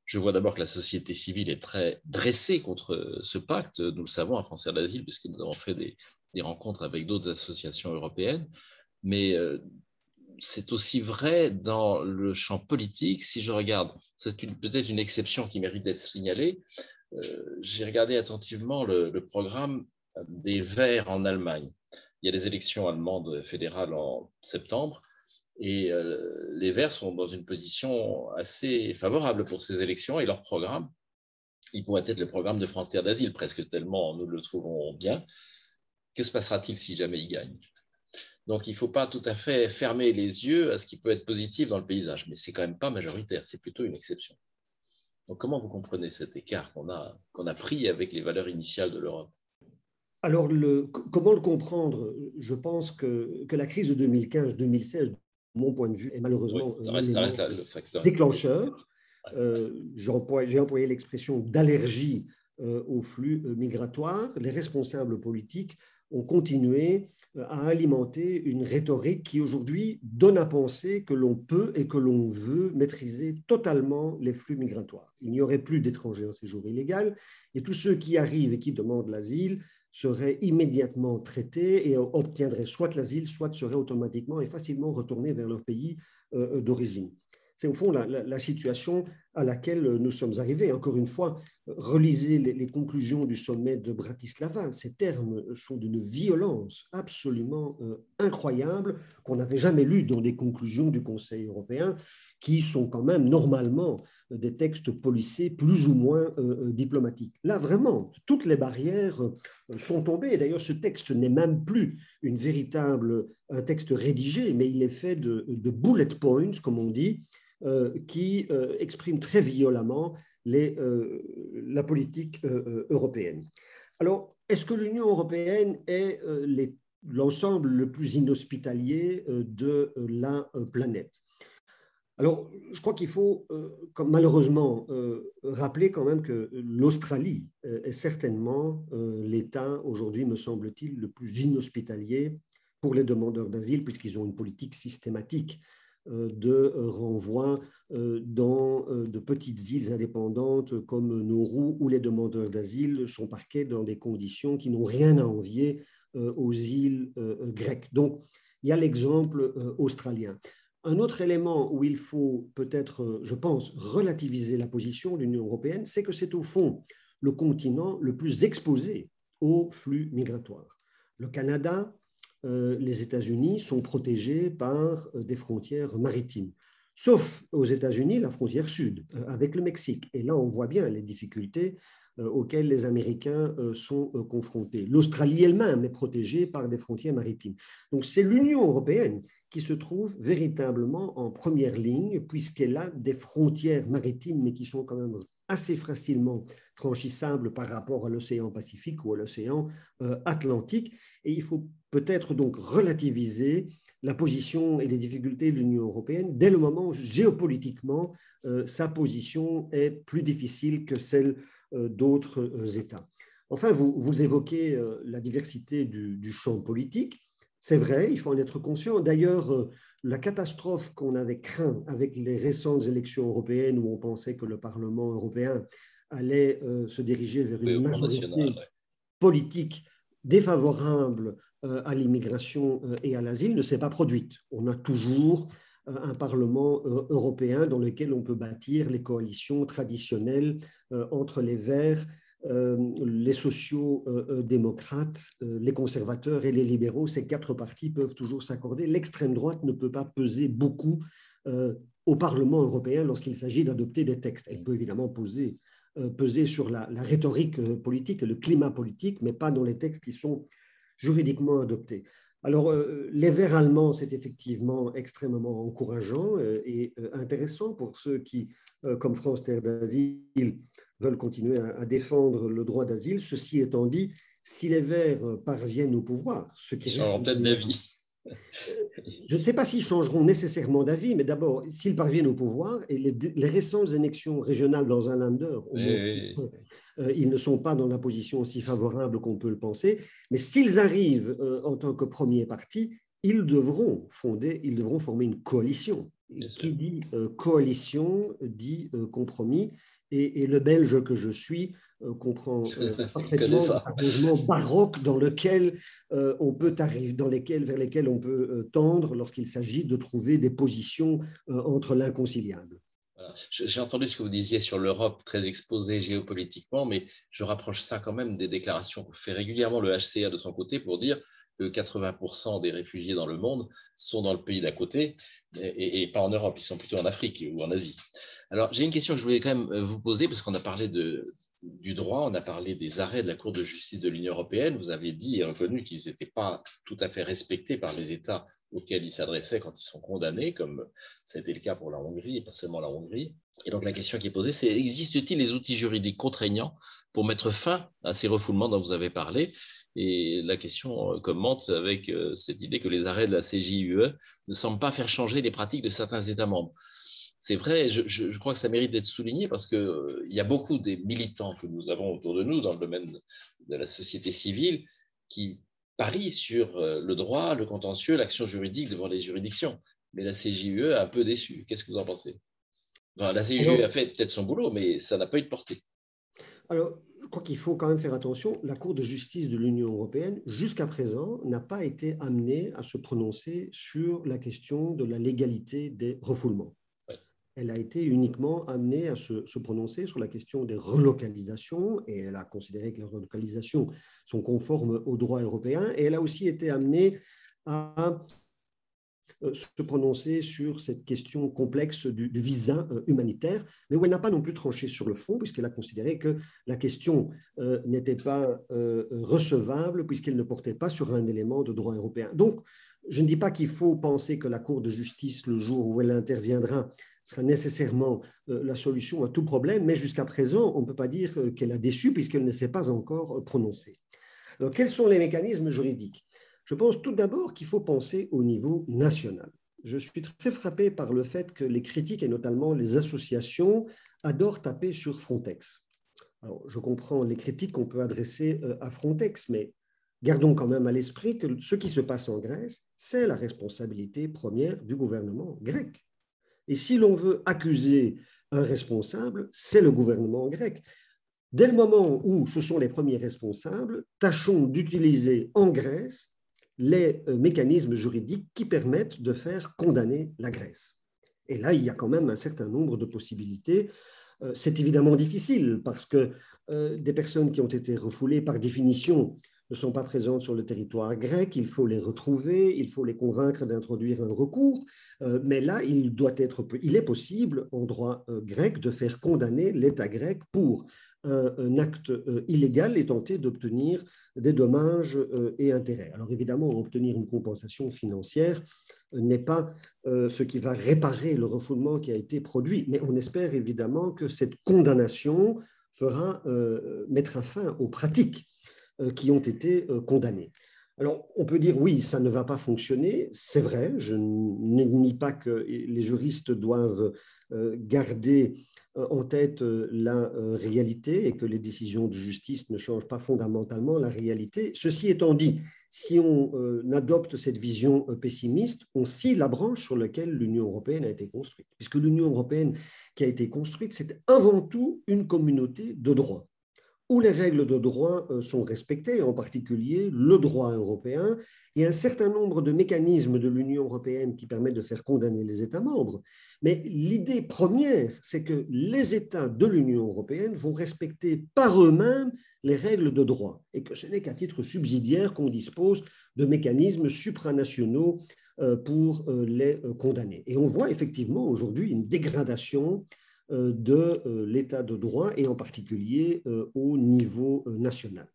je vois d'abord que la société civile est très dressée contre ce pacte. Nous le savons à Français d'Asile, puisque nous avons fait des, rencontres avec d'autres associations européennes. Mais euh, c'est aussi vrai dans le champ politique. Si je regarde, c'est peut-être une exception qui mérite d'être signalée. Euh, j'ai regardé attentivement le, programme des Verts en Allemagne. Il y a des élections allemandes fédérales en septembre et euh, les Verts sont dans une position assez favorable pour ces élections et leur programme, il pourrait être le programme de France Terre d'Asile, presque tellement nous le trouvons bien. Que se passera-t-il si jamais ils gagnent? Donc il ne faut pas tout à fait fermer les yeux à ce qui peut être positif dans le paysage, mais c'est quand même pas majoritaire, c'est plutôt une exception. Donc comment vous comprenez cet écart qu'on a, qu'on a pris avec les valeurs initiales de l'Europe? Alors, le, comment le comprendre? Je pense que, que la crise de 2015-2016, de mon point de vue, est malheureusement le facteur. déclencheur. Euh, j'ai employé, l'expression d'allergie euh, au flux euh, migratoire. Les responsables politiques ont continué à alimenter une rhétorique qui aujourd'hui donne à penser que l'on peut et que l'on veut maîtriser totalement les flux migratoires. Il n'y aurait plus d'étrangers en séjour illégal et tous ceux qui arrivent et qui demandent l'asile seraient immédiatement traités et obtiendraient soit l'asile, soit seraient automatiquement et facilement retournés vers leur pays euh, euh, d'origine. C'est au fond la, situation à laquelle nous sommes arrivés. Encore une fois, relisez les, conclusions du sommet de Bratislava. Ces termes sont d'une violence absolument euh, incroyable qu'on n'avait jamais lu dans des conclusions du Conseil européen qui sont quand même normalement des textes policiers plus ou moins euh, euh, diplomatiques. Là, vraiment, toutes les barrières euh, sont tombées. D'ailleurs, ce texte n'est même plus une véritable, un texte rédigé, mais il est fait de, bullet points, comme on dit, qui expriment très violemment les, la politique européenne. Alors, est-ce que l'Union européenne est l'ensemble le plus inhospitalier de la planète? Alors, je crois qu'il faut euh, malheureusement euh, rappeler quand même que l'Australie euh, est certainement l'État aujourd'hui, me semble-t-il, le plus inhospitalier pour les demandeurs d'asile, puisqu'ils ont une politique systématique de renvoi dans de petites îles indépendantes comme Nauru, où les demandeurs d'asile sont parqués dans des conditions qui n'ont rien à envier aux îles grecques. Donc, il y a l'exemple australien. Un autre élément où il faut peut-être, je pense, relativiser la position de l'Union européenne, c'est que c'est au fond le continent le plus exposé aux flux migratoires. Le Canada, euh, les États-Unis sont protégés par euh, des frontières maritimes, sauf aux États-Unis la frontière sud euh, avec le Mexique. Et là, on voit bien les difficultés auxquelles les Américains sont confrontés. L'Australie elle-même est protégée par des frontières maritimes. Donc c'est l'Union européenne qui se trouve véritablement en première ligne, puisqu'elle a des frontières maritimes, mais qui sont quand même assez facilement franchissables par rapport à l'océan Pacifique ou à l'océan euh, Atlantique. Et il faut peut-être donc relativiser la position et les difficultés de l'Union européenne dès le moment où géopolitiquement euh, sa position est plus difficile que celle euh, d'autres États. Enfin, vous, vous évoquez la diversité du, du champ politique. C'est vrai, il faut en être conscient. D'ailleurs, euh, la catastrophe qu'on avait craint avec les récentes élections européennes où on pensait que le Parlement européen allait euh, se diriger vers une majorité politique défavorable euh, à l'immigration et à l'asile ne s'est pas produite. On a toujours un Parlement européen dans lequel on peut bâtir les coalitions traditionnelles entre les Verts euh, les sociaux-démocrates, euh, les conservateurs et les libéraux, ces quatre partis peuvent toujours s'accorder. L'extrême droite ne peut pas peser beaucoup euh, au Parlement européen lorsqu'il s'agit d'adopter des textes. Elle peut évidemment peser sur la, rhétorique politique le climat politique, mais pas dans les textes qui sont juridiquement adoptés. Alors, les vers allemands, c'est effectivement extrêmement encourageant et intéressant pour ceux qui, comme France Terre d'Asile, veulent continuer à, défendre le droit d'asile. Ceci étant dit, si les Verts parviennent au pouvoir, ce qui Ils peut-être d'avis. Je ne sais pas s'ils changeront nécessairement d'avis, mais d'abord, s'ils parviennent au pouvoir, et les, récentes élections régionales dans un lander, euh, ils ne sont pas dans la position aussi favorable qu'on peut le penser, mais s'ils arrivent euh, en tant que premier parti, ils devront fonder, ils devront former une coalition. Qui dit euh, coalition dit compromis, et, le Belge que je suis euh, comprend euh, (laughs) parfaitement mouvement baroque dans lequel euh, on peut arriver, dans lesquels, vers lesquels on peut tendre lorsqu'il s'agit de trouver des positions entre l'inconciliable. J'ai entendu ce que vous disiez sur l'Europe très exposée géopolitiquement, mais je rapproche ça quand même des déclarations que fait régulièrement le HCA de son côté pour dire que 80% des réfugiés dans le monde sont dans le pays d'à côté et, et, pas en Europe, ils sont plutôt en Afrique ou en Asie. Alors, j'ai une question que je voulais quand même euh, vous poser, parce qu'on a parlé de, du droit, on a parlé des arrêts de la Cour de justice de l'Union européenne. Vous avez dit et reconnu qu'ils n'étaient pas tout à fait respectés par les États auxquels ils s'adressaient quand ils sont condamnés, comme ça a été le cas pour la Hongrie et pas seulement la Hongrie. Et donc la question qui est posée, c'est existe-t-il les outils juridiques contraignants pour mettre fin à ces refoulements dont vous avez parlé? Et la question euh, commente avec euh, cette idée que les arrêts de la CJUE ne semblent pas faire changer les pratiques de certains États membres c'est vrai, je, crois que ça mérite d'être souligné parce qu'il euh, y a beaucoup des militants que nous avons autour de nous dans le domaine de la société civile qui parient sur euh, le droit, le contentieux, l'action juridique devant les juridictions. Mais la CJUE a un peu déçu. Qu'est-ce que vous en pensez? La CJUE a fait peut-être son boulot, mais ça n'a pas eu de portée. Alors, je crois qu'il faut quand même faire attention. La Cour de justice de l'Union européenne, jusqu'à présent, n'a pas été amenée à se prononcer sur la question de la légalité des refoulements elle a été uniquement amenée à se, prononcer sur la question des relocalisations et elle a considéré que les relocalisations sont conformes au droit européen et elle a aussi été amenée à euh, se prononcer sur cette question complexe du, visa euh, humanitaire, mais où elle n'a pas non plus tranché sur le fond, puisqu'elle a considéré que la question euh, n'était pas recevable, puisqu'elle ne portait pas sur un élément de droit européen. Donc, je ne dis pas qu'il faut penser que la Cour de justice, le jour où elle interviendra, sera nécessairement euh, la solution à tout problème, mais jusqu'à présent, on ne peut pas dire euh, qu'elle a déçu puisqu'elle ne s'est pas encore euh, prononcée. Alors, quels sont les mécanismes juridiques? Je pense tout d'abord qu'il faut penser au niveau national. Je suis très frappé par le fait que les critiques, et notamment les associations, adorent taper sur Frontex. Je comprends les critiques qu'on peut adresser à Frontex, mais gardons quand même à l'esprit que ce qui se passe en Grèce, c'est la responsabilité première du gouvernement grec. Et si l'on veut accuser un responsable, c'est le gouvernement grec. Dès le moment où ce sont les premiers responsables, tâchons d'utiliser en Grèce les euh, mécanismes juridiques qui permettent de faire condamner la Grèce. Et là, il y a quand même un certain nombre de possibilités. Euh, c'est évidemment difficile parce que euh, des personnes qui ont été refoulées par définition ne sont pas présentes sur le territoire grec, il faut les retrouver, il faut les convaincre d'introduire un recours. Euh, mais là, il, doit être, il est possible en droit euh, grec de faire condamner l'État grec pour un, acte euh, illégal et tenter d'obtenir des dommages et intérêts. Alors évidemment, obtenir une compensation financière n'est pas ce qui va réparer le refoulement qui a été produit, mais on espère évidemment que cette condamnation fera mettre fin aux pratiques qui ont été euh, condamnés. Alors, on peut dire oui, ça ne va pas fonctionner. C'est vrai, je ne nie pas que les juristes doivent euh, garder en tête la réalité et que les décisions de justice ne changent pas fondamentalement la réalité. Ceci étant dit, si on adopte cette vision pessimiste, on scie la branche sur laquelle l'Union européenne a été construite. Puisque l'Union européenne qui a été construite, c'est avant tout une communauté de droit où les règles de droit euh, sont respectées, en particulier le droit européen et un certain nombre de mécanismes de l'Union européenne qui permettent de faire condamner les États membres. Mais l'idée première, c'est que les États de l'Union européenne vont respecter par eux-mêmes les règles de droit et que ce n'est qu'à titre subsidiaire qu'on dispose de mécanismes supranationaux euh, pour euh, les condamner. Et on voit effectivement aujourd'hui une dégradation de l'état de droit et en particulier au niveau national.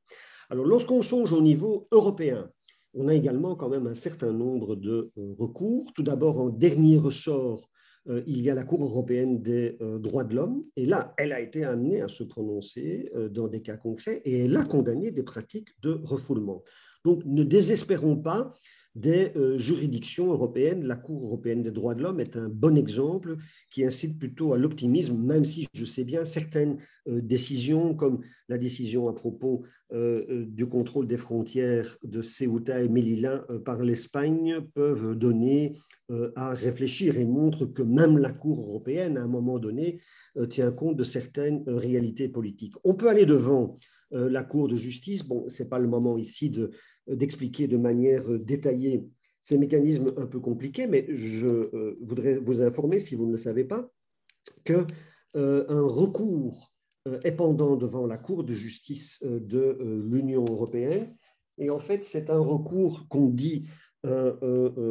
Alors lorsqu'on songe au niveau européen, on a également quand même un certain nombre de recours. Tout d'abord, en dernier ressort, euh, il y a la Cour européenne des euh, droits de l'homme, et là, elle a été amenée à se prononcer euh, dans des cas concrets, et elle a condamné des pratiques de refoulement. Donc, ne désespérons pas des juridictions européennes. La Cour européenne des droits de l'homme est un bon exemple qui incite plutôt à l'optimisme, même si je sais bien certaines décisions, comme la décision à propos du contrôle des frontières de Ceuta et Melilla par l'Espagne, peuvent donner euh, à réfléchir et montre que même la Cour européenne, à un moment donné, euh, tient compte de certaines euh, réalités politiques. On peut aller devant la Cour de justice. Bon, ce n'est pas le moment ici d'expliquer de, manière détaillée ces mécanismes un peu compliqués, mais je voudrais vous informer, si vous ne le savez pas, qu'un un recours est pendant devant la Cour de justice de l'Union européenne. Et en fait, c'est un recours qu'on dit un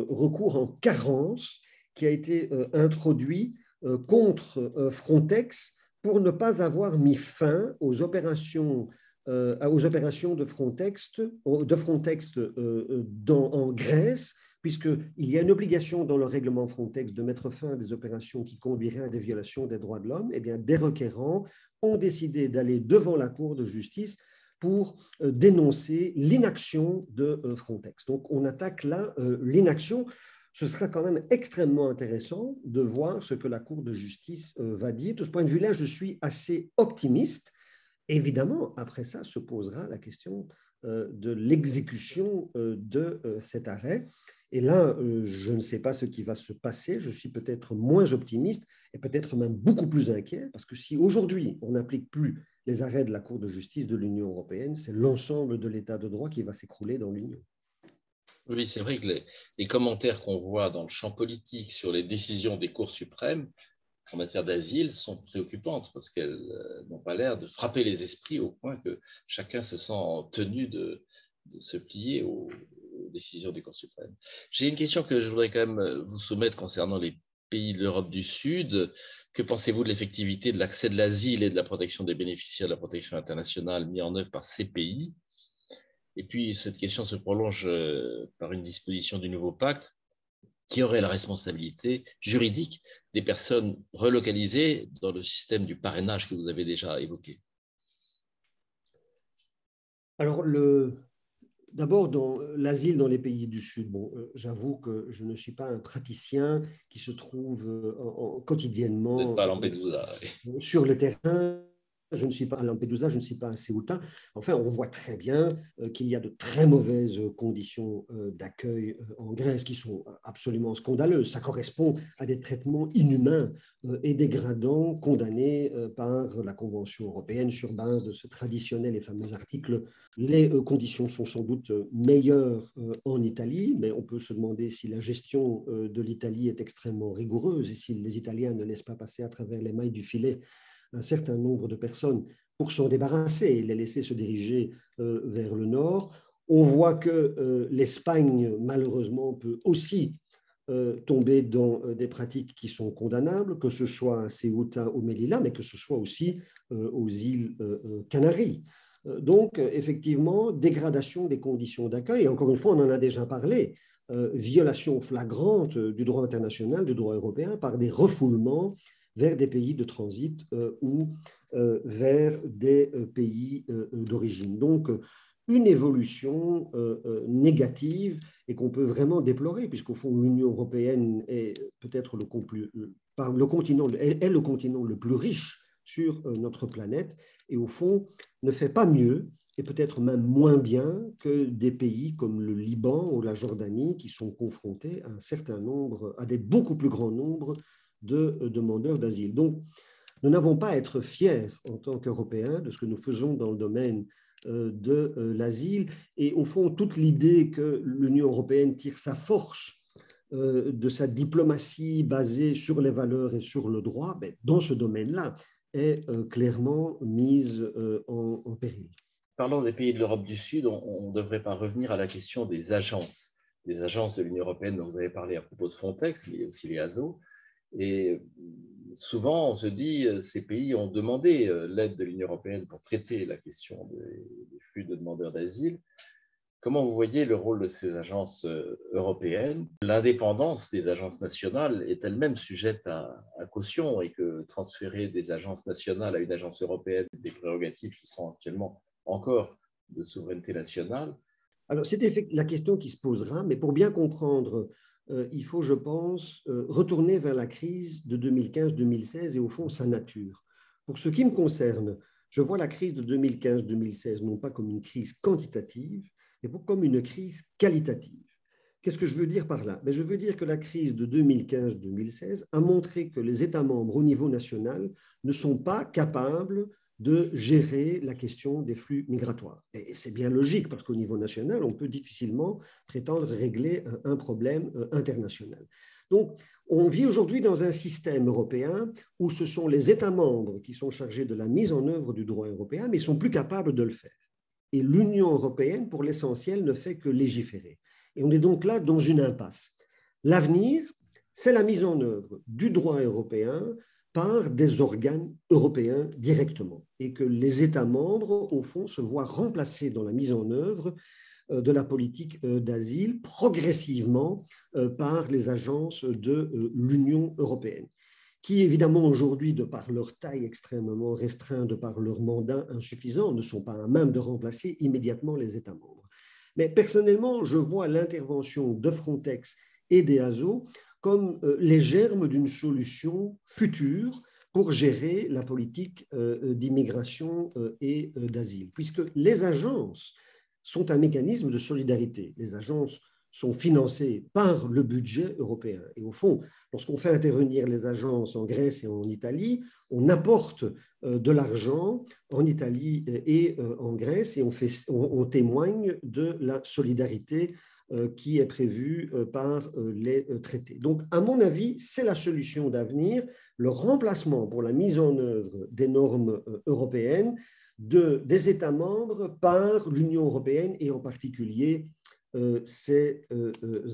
recours en carence qui a été euh, introduit euh, contre Frontex pour ne pas avoir mis fin aux opérations, euh, aux opérations de Frontex, de Frontex dans, en Grèce, puisqu'il y a une obligation dans le règlement Frontex de mettre fin à des opérations qui conduiraient à des violations des droits de l'homme, eh bien des requérants ont décidé d'aller devant la Cour de justice pour euh, dénoncer l'inaction de euh, Frontex. Donc on attaque là euh, l'inaction. Ce sera quand même extrêmement intéressant de voir ce que la Cour de justice va dire. De ce point de vue-là, je suis assez optimiste. Évidemment, après ça se posera la question de l'exécution de cet arrêt. Et là, je ne sais pas ce qui va se passer. Je suis peut-être moins optimiste et peut-être même beaucoup plus inquiet, parce que si aujourd'hui on n'applique plus les arrêts de la Cour de justice de l'Union européenne, c'est l'ensemble de l'état de droit qui va s'écrouler dans l'Union. Oui, c'est vrai que les, commentaires qu'on voit dans le champ politique sur les décisions des cours suprêmes en matière d'asile sont préoccupantes parce qu'elles euh, n'ont pas l'air de frapper les esprits au point que chacun se sent tenu de, se plier aux, aux décisions des cours suprêmes. J'ai une question que je voudrais quand même vous soumettre concernant les pays de l'Europe du Sud. Que pensez-vous de l'effectivité de l'accès de l'asile et de la protection des bénéficiaires de la protection internationale mis en œuvre par ces pays? Et puis, cette question se prolonge euh, par une disposition du nouveau pacte qui aurait la responsabilité juridique des personnes relocalisées dans le système du parrainage que vous avez déjà évoqué. Alors, le, D'abord, dans l'asile dans les pays du Sud, bon, euh, j'avoue que je ne suis pas un praticien qui se trouve euh, quotidiennement sur le terrain je ne suis pas à Lampedusa, je ne suis pas à Ceuta. Enfin, on voit très bien euh, qu'il y a de très mauvaises conditions euh, d'accueil euh, en Grèce qui sont absolument scandaleuses. Ça correspond à des traitements inhumains et dégradants condamnés par la Convention européenne sur base de ce traditionnel et fameux article. Les conditions sont sans doute meilleures en Italie, mais on peut se demander si la gestion de l'Italie est extrêmement rigoureuse et si les Italiens ne laissent pas passer à travers les mailles du filet un certain nombre de personnes pour s'en débarrasser et les laisser se diriger euh, vers le nord. On voit que euh, l'Espagne, malheureusement, peut aussi euh, tomber dans des pratiques qui sont condamnables, que ce soit à Ceuta ou Melilla, mais que ce soit aussi aux îles Canaries. Donc, effectivement, dégradation des conditions d'accueil. Et encore une fois, on en a déjà parlé. violation flagrante du droit international, du droit européen, par des refoulements vers des pays de transit euh, ou euh, vers des euh, pays d'origine. Donc, une évolution négative et qu'on peut vraiment déplorer, puisqu'au fond, l'Union européenne est peut-être le, continent, est le continent le plus riche sur notre planète et au fond ne fait pas mieux et peut-être même moins bien que des pays comme le Liban ou la Jordanie qui sont confrontés à un certain nombre, à des beaucoup plus grands nombres de euh, demandeurs d'asile. Donc, nous n'avons pas à être fiers en tant qu'Européens de ce que nous faisons dans le domaine euh, de euh, l'asile. Et au fond, toute l'idée que l'Union européenne tire sa force de sa diplomatie basée sur les valeurs et sur le droit, ben, dans ce domaine-là, est clairement mise en, péril. Parlant des pays de l'Europe du Sud, on ne devrait pas revenir à la question des agences, des agences de l'Union européenne dont vous avez parlé à propos de Frontex, mais aussi les ASO. Et souvent, on se dit, ces pays ont demandé l'aide de l'Union européenne pour traiter la question des, flux de demandeurs d'asile. Comment vous voyez le rôle de ces agences européennes? L'indépendance des agences nationales est elle-même sujette à, à, caution et que transférer des agences nationales à une agence européenne des prérogatives qui sont actuellement encore de souveraineté nationale alors, c'est la question qui se posera, mais pour bien comprendre, euh, il faut, je pense, euh, retourner vers la crise de 2015-2016 et au fond sa nature. Pour ce qui me concerne, je vois la crise de 2015-2016 non pas comme une crise quantitative, mais comme une crise qualitative. Qu'est-ce que je veux dire par là? Ben, Je veux dire que la crise de 2015-2016 a montré que les États membres au niveau national ne sont pas capables de gérer la question des flux migratoires. Et c'est bien logique parce qu'au niveau national, on peut difficilement prétendre régler un problème euh, international. Donc, on vit aujourd'hui dans un système européen où ce sont les États membres qui sont chargés de la mise en œuvre du droit européen, mais ils sont plus capables de le faire. Et l'Union européenne, pour l'essentiel, ne fait que légiférer. Et on est donc là dans une impasse. L'avenir, c'est la mise en œuvre du droit européen par des organes européens directement et que les États membres, au fond, se voient remplacés dans la mise en œuvre euh, de la politique euh, d'asile progressivement euh, par les agences de l'Union européenne, qui évidemment aujourd'hui, de par leur taille extrêmement restreinte, de par leur mandat insuffisant, ne sont pas à même de remplacer immédiatement les États membres. Mais personnellement, je vois l'intervention de Frontex et d'EASO comme euh, les germes d'une solution future pour gérer la politique euh, d'immigration euh, et d'asile, puisque les agences sont un mécanisme de solidarité. Les agences sont financées par le budget européen. Et au fond, lorsqu'on fait intervenir les agences en Grèce et en Italie, on apporte de l'argent en Italie et en Grèce et on, fait, on témoigne de la solidarité qui est prévu euh, par euh, les traités. Donc, à mon avis, c'est la solution d'avenir, le remplacement pour la mise en œuvre des normes européennes de, des États membres par l'Union européenne et en particulier ces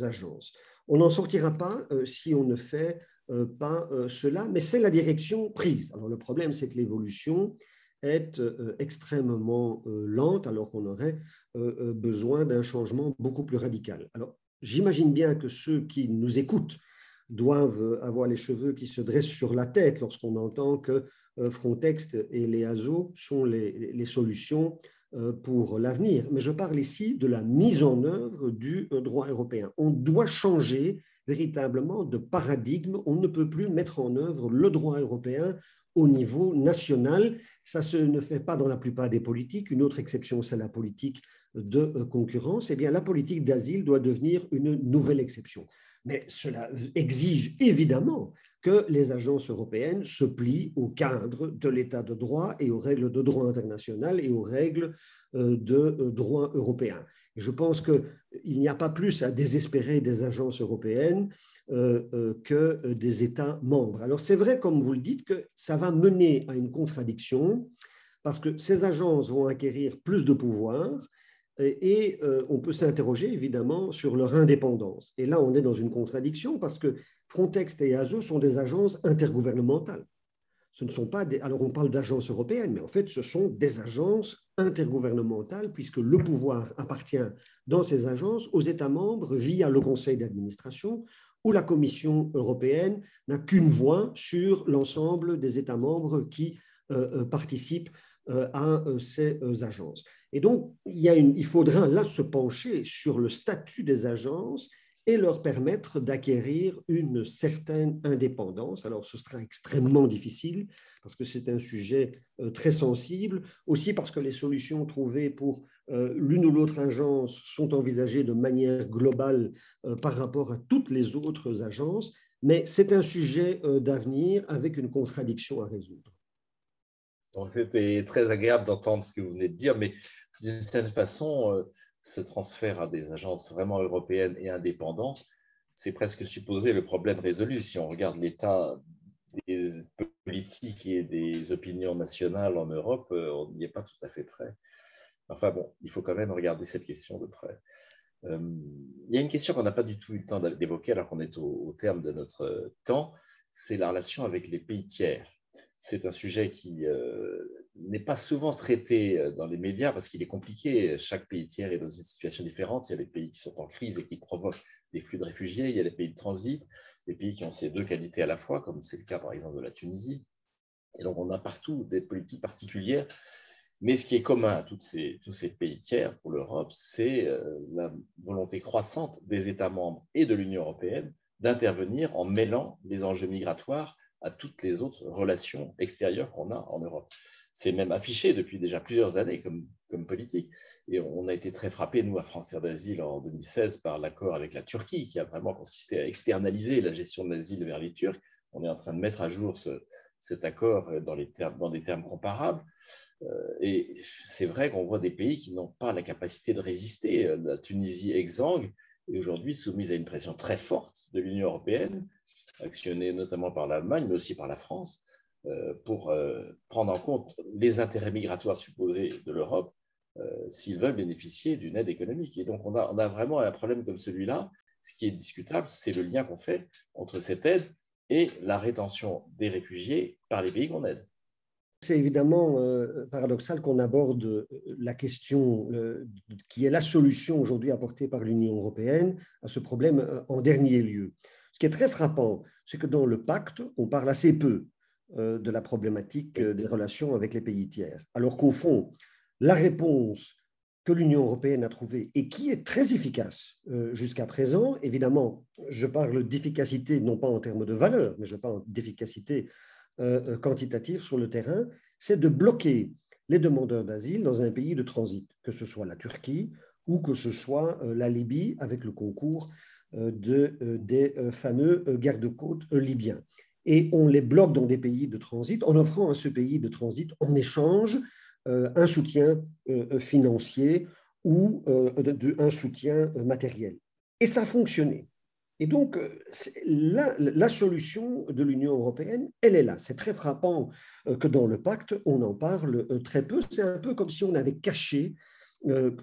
agences. On n'en sortira pas si on ne fait pas cela, mais c'est la direction prise. Alors le problème, c'est que l'évolution est extrêmement lente alors qu'on aurait euh, euh, besoin d'un changement beaucoup plus radical. Alors, j'imagine bien que ceux qui nous écoutent doivent avoir les cheveux qui se dressent sur la tête lorsqu'on entend que euh, Frontex et les ASO sont les, solutions pour l'avenir. Mais je parle ici de la mise en œuvre du droit européen. On doit changer véritablement de paradigme. On ne peut plus mettre en œuvre le droit européen au niveau national. Ça se ne fait pas dans la plupart des politiques. Une autre exception, c'est la politique de euh, concurrence, eh bien, la politique d'asile doit devenir une nouvelle exception. Mais cela exige évidemment que les agences européennes se plient au cadre de l'état de droit et aux règles de droit international et aux règles euh, de euh, droit européen. Je pense qu'il n'y a pas plus à désespérer des agences européennes que des États membres. Alors c'est vrai, comme vous le dites, que ça va mener à une contradiction parce que ces agences vont acquérir plus de pouvoir et euh, on peut s'interroger évidemment sur leur indépendance. Et là, on est dans une contradiction parce que Frontex et EASO sont des agences intergouvernementales. Ce ne sont pas des, alors on parle d'agences européennes, mais en fait, ce sont des agences intergouvernementales puisque le pouvoir appartient dans ces agences aux États membres via le conseil d'administration où la Commission européenne n'a qu'une voix sur l'ensemble des États membres qui euh, euh, participent à ces agences. Et donc, il, faudra là se pencher sur le statut des agences et leur permettre d'acquérir une certaine indépendance. Alors, ce sera extrêmement difficile parce que c'est un sujet euh, très sensible, aussi parce que les solutions trouvées pour euh, l'une ou l'autre agence sont envisagées de manière globale euh, par rapport à toutes les autres agences, mais c'est un sujet d'avenir avec une contradiction à résoudre. C'était très agréable d'entendre ce que vous venez de dire, mais d'une certaine façon, euh, ce transfert à des agences vraiment européennes et indépendantes, c'est presque supposer le problème résolu. Si on regarde l'état des politiques et des opinions nationales en Europe, euh, on n'y est pas tout à fait prêt. Enfin bon, il faut quand même regarder cette question de près. Euh, il y a une question qu'on n'a pas du tout eu le temps d'évoquer alors qu'on est au, terme de notre temps, c'est la relation avec les pays tiers. C'est un sujet qui n'est pas souvent traité dans les médias parce qu'il est compliqué. Chaque pays tiers est dans une situation différente. Il y a les pays qui sont en crise et qui provoquent des flux de réfugiés. Il y a les pays de transit, les pays qui ont ces deux qualités à la fois, comme c'est le cas par exemple de la Tunisie. Et donc on a partout des politiques particulières mais ce qui est commun à tous ces pays tiers pour l'Europe, c'est euh, la volonté croissante des États membres et de l'Union européenne d'intervenir en mêlant les enjeux migratoires à toutes les autres relations extérieures qu'on a en Europe. C'est même affiché depuis déjà plusieurs années comme, politique. Et on a été très frappés, nous, à France d'Asile en 2016, par l'accord avec la Turquie, qui a vraiment consisté à externaliser la gestion de l'asile vers les Turcs. On est en train de mettre à jour ce, cet accord dans, dans des termes comparables. Euh, et c'est vrai qu'on voit des pays qui n'ont pas la capacité de résister. Euh, la Tunisie exsangue est aujourd'hui soumise à une pression très forte de l'Union européenne, actionnée notamment par l'Allemagne, mais aussi par la France, euh, pour prendre en compte les intérêts migratoires supposés de l'Europe s'ils veulent bénéficier d'une aide économique. Et donc on a, on a vraiment un problème comme celui-là. Ce qui est discutable, c'est le lien qu'on fait entre cette aide et la rétention des réfugiés par les pays qu'on aide. C'est évidemment euh, paradoxal qu'on aborde euh, la question euh, qui est la solution aujourd'hui apportée par l'Union européenne à ce problème en dernier lieu. Ce qui est très frappant, c'est que dans le pacte, on parle assez peu de la problématique des relations avec les pays tiers, alors qu'au fond, la réponse que l'Union européenne a trouvée et qui est très efficace jusqu'à présent, évidemment, je parle d'efficacité non pas en termes de valeur, mais je parle d'efficacité euh, euh, quantitatif sur le terrain, c'est de bloquer les demandeurs d'asile dans un pays de transit, que ce soit la Turquie ou que ce soit euh, la Libye avec le concours de, des fameux gardes-côtes libyens. Et on les bloque dans des pays de transit en offrant à ce pays de transit en échange un soutien financier ou un soutien matériel. Et ça a fonctionné. Et donc, euh, la, solution de l'Union européenne, elle est là. C'est très frappant euh, que dans le pacte, on en parle euh, très peu. C'est un peu comme si on avait caché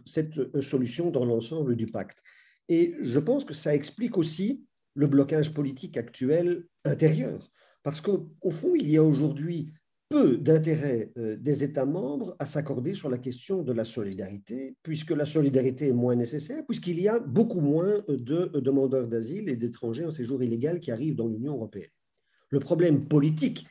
cette solution dans l'ensemble du pacte. Et je pense que ça explique aussi le blocage politique actuel intérieur. Parce qu'au fond, il y a aujourd'hui peu d'intérêt euh, des États membres à s'accorder sur la question de la solidarité, puisque la solidarité est moins nécessaire, puisqu'il y a beaucoup moins de demandeurs d'asile et d'étrangers en séjour illégal qui arrivent dans l'Union européenne. Le problème politique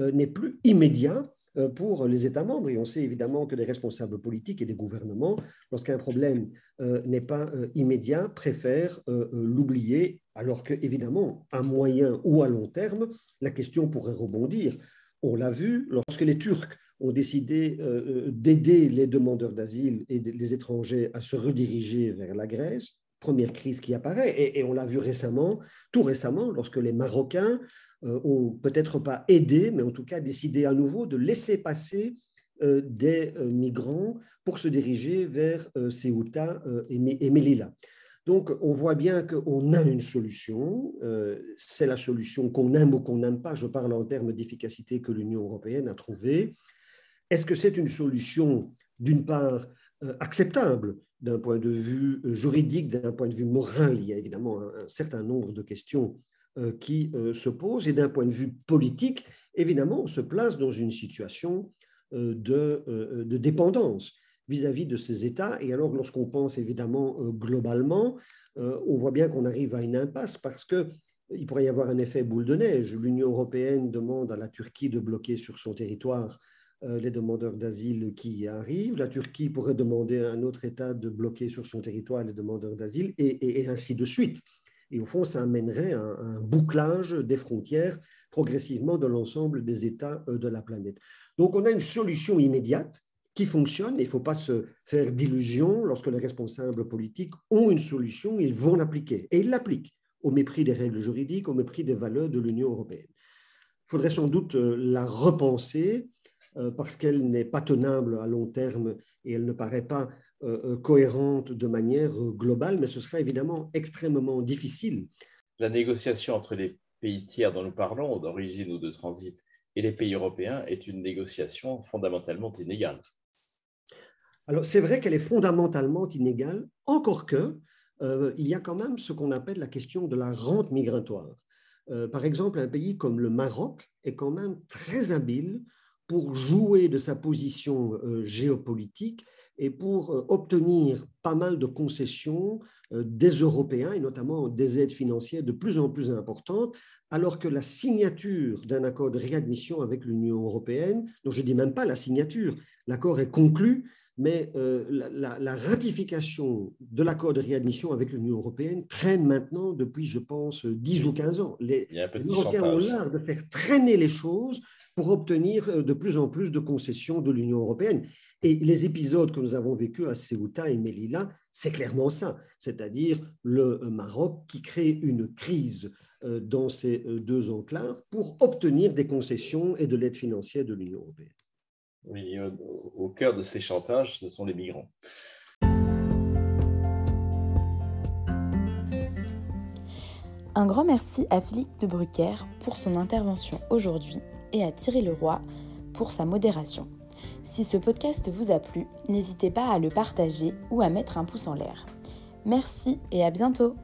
euh, n'est plus immédiat euh, pour les États membres, et on sait évidemment que les responsables politiques et des gouvernements, lorsqu'un problème n'est pas immédiat, préfèrent l'oublier, alors que, évidemment, à moyen ou à long terme, la question pourrait rebondir. On l'a vu lorsque les Turcs ont décidé euh, euh, d'aider les demandeurs d'asile et les étrangers à se rediriger vers la Grèce, première crise qui apparaît, et, on l'a vu récemment, tout récemment, lorsque les Marocains euh, ont peut-être pas aidé, mais en tout cas décidé à nouveau de laisser passer des migrants pour se diriger vers Ceuta et Melilla. Donc, on voit bien qu'on a une solution. Euh, c'est la solution qu'on aime ou qu'on n'aime pas. Je parle en termes d'efficacité que l'Union européenne a trouvée. Est-ce que c'est une solution, d'une part, euh, acceptable d'un point de vue euh, juridique, d'un point de vue moral? Il y a évidemment un, certain nombre de questions qui se posent. Et d'un point de vue politique, évidemment, on se place dans une situation de, de dépendance vis-à-vis de ces États. Et alors, lorsqu'on pense évidemment euh, globalement, euh, on voit bien qu'on arrive à une impasse parce que il pourrait y avoir un effet boule de neige. L'Union européenne demande à la Turquie de bloquer sur son territoire euh, les demandeurs d'asile qui y arrivent. La Turquie pourrait demander à un autre État de bloquer sur son territoire les demandeurs d'asile et, ainsi de suite. Et au fond, ça amènerait un, un bouclage des frontières progressivement de l'ensemble des États de la planète. Donc on a une solution immédiate qui fonctionne. Il ne faut pas se faire d'illusions. Lorsque les responsables politiques ont une solution, ils vont l'appliquer. Et ils l'appliquent au mépris des règles juridiques, au mépris des valeurs de l'Union européenne. Il faudrait sans doute euh, la repenser euh, parce qu'elle n'est pas tenable à long terme et elle ne paraît pas euh, cohérente de manière globale, mais ce sera évidemment extrêmement difficile. La négociation entre les pays tiers dont nous parlons, d'origine ou de transit, et les pays européens est une négociation fondamentalement inégale. Alors, c'est vrai qu'elle est fondamentalement inégale, encore que euh, il y a quand même ce qu'on appelle la question de la rente migratoire. par exemple, un pays comme le Maroc est quand même très habile pour jouer de sa position géopolitique et pour obtenir pas mal de concessions des Européens, et notamment des aides financières de plus en plus importantes, alors que la signature d'un accord de réadmission avec l'Union européenne, dont je ne dis même pas la signature, l'accord est conclu, mais euh, la, ratification de l'accord de réadmission avec l'Union européenne traîne maintenant depuis, je pense, 10 ou 15 ans. Les, Européens ont l'art de faire traîner les choses pour obtenir euh, de plus en plus de concessions de l'Union européenne. Et les épisodes que nous avons vécus à Ceuta et Melilla, c'est clairement ça, c'est-à-dire le Maroc qui crée une crise euh, dans ces deux enclaves pour obtenir des concessions et de l'aide financière de l'Union européenne. Oui, au, cœur de ces chantages, ce sont les migrants. Un grand merci à Philippe de Brucker pour son intervention aujourd'hui et à Thierry Leroy pour sa modération. Si ce podcast vous a plu, n'hésitez pas à le partager ou à mettre un pouce en l'air. Merci et à bientôt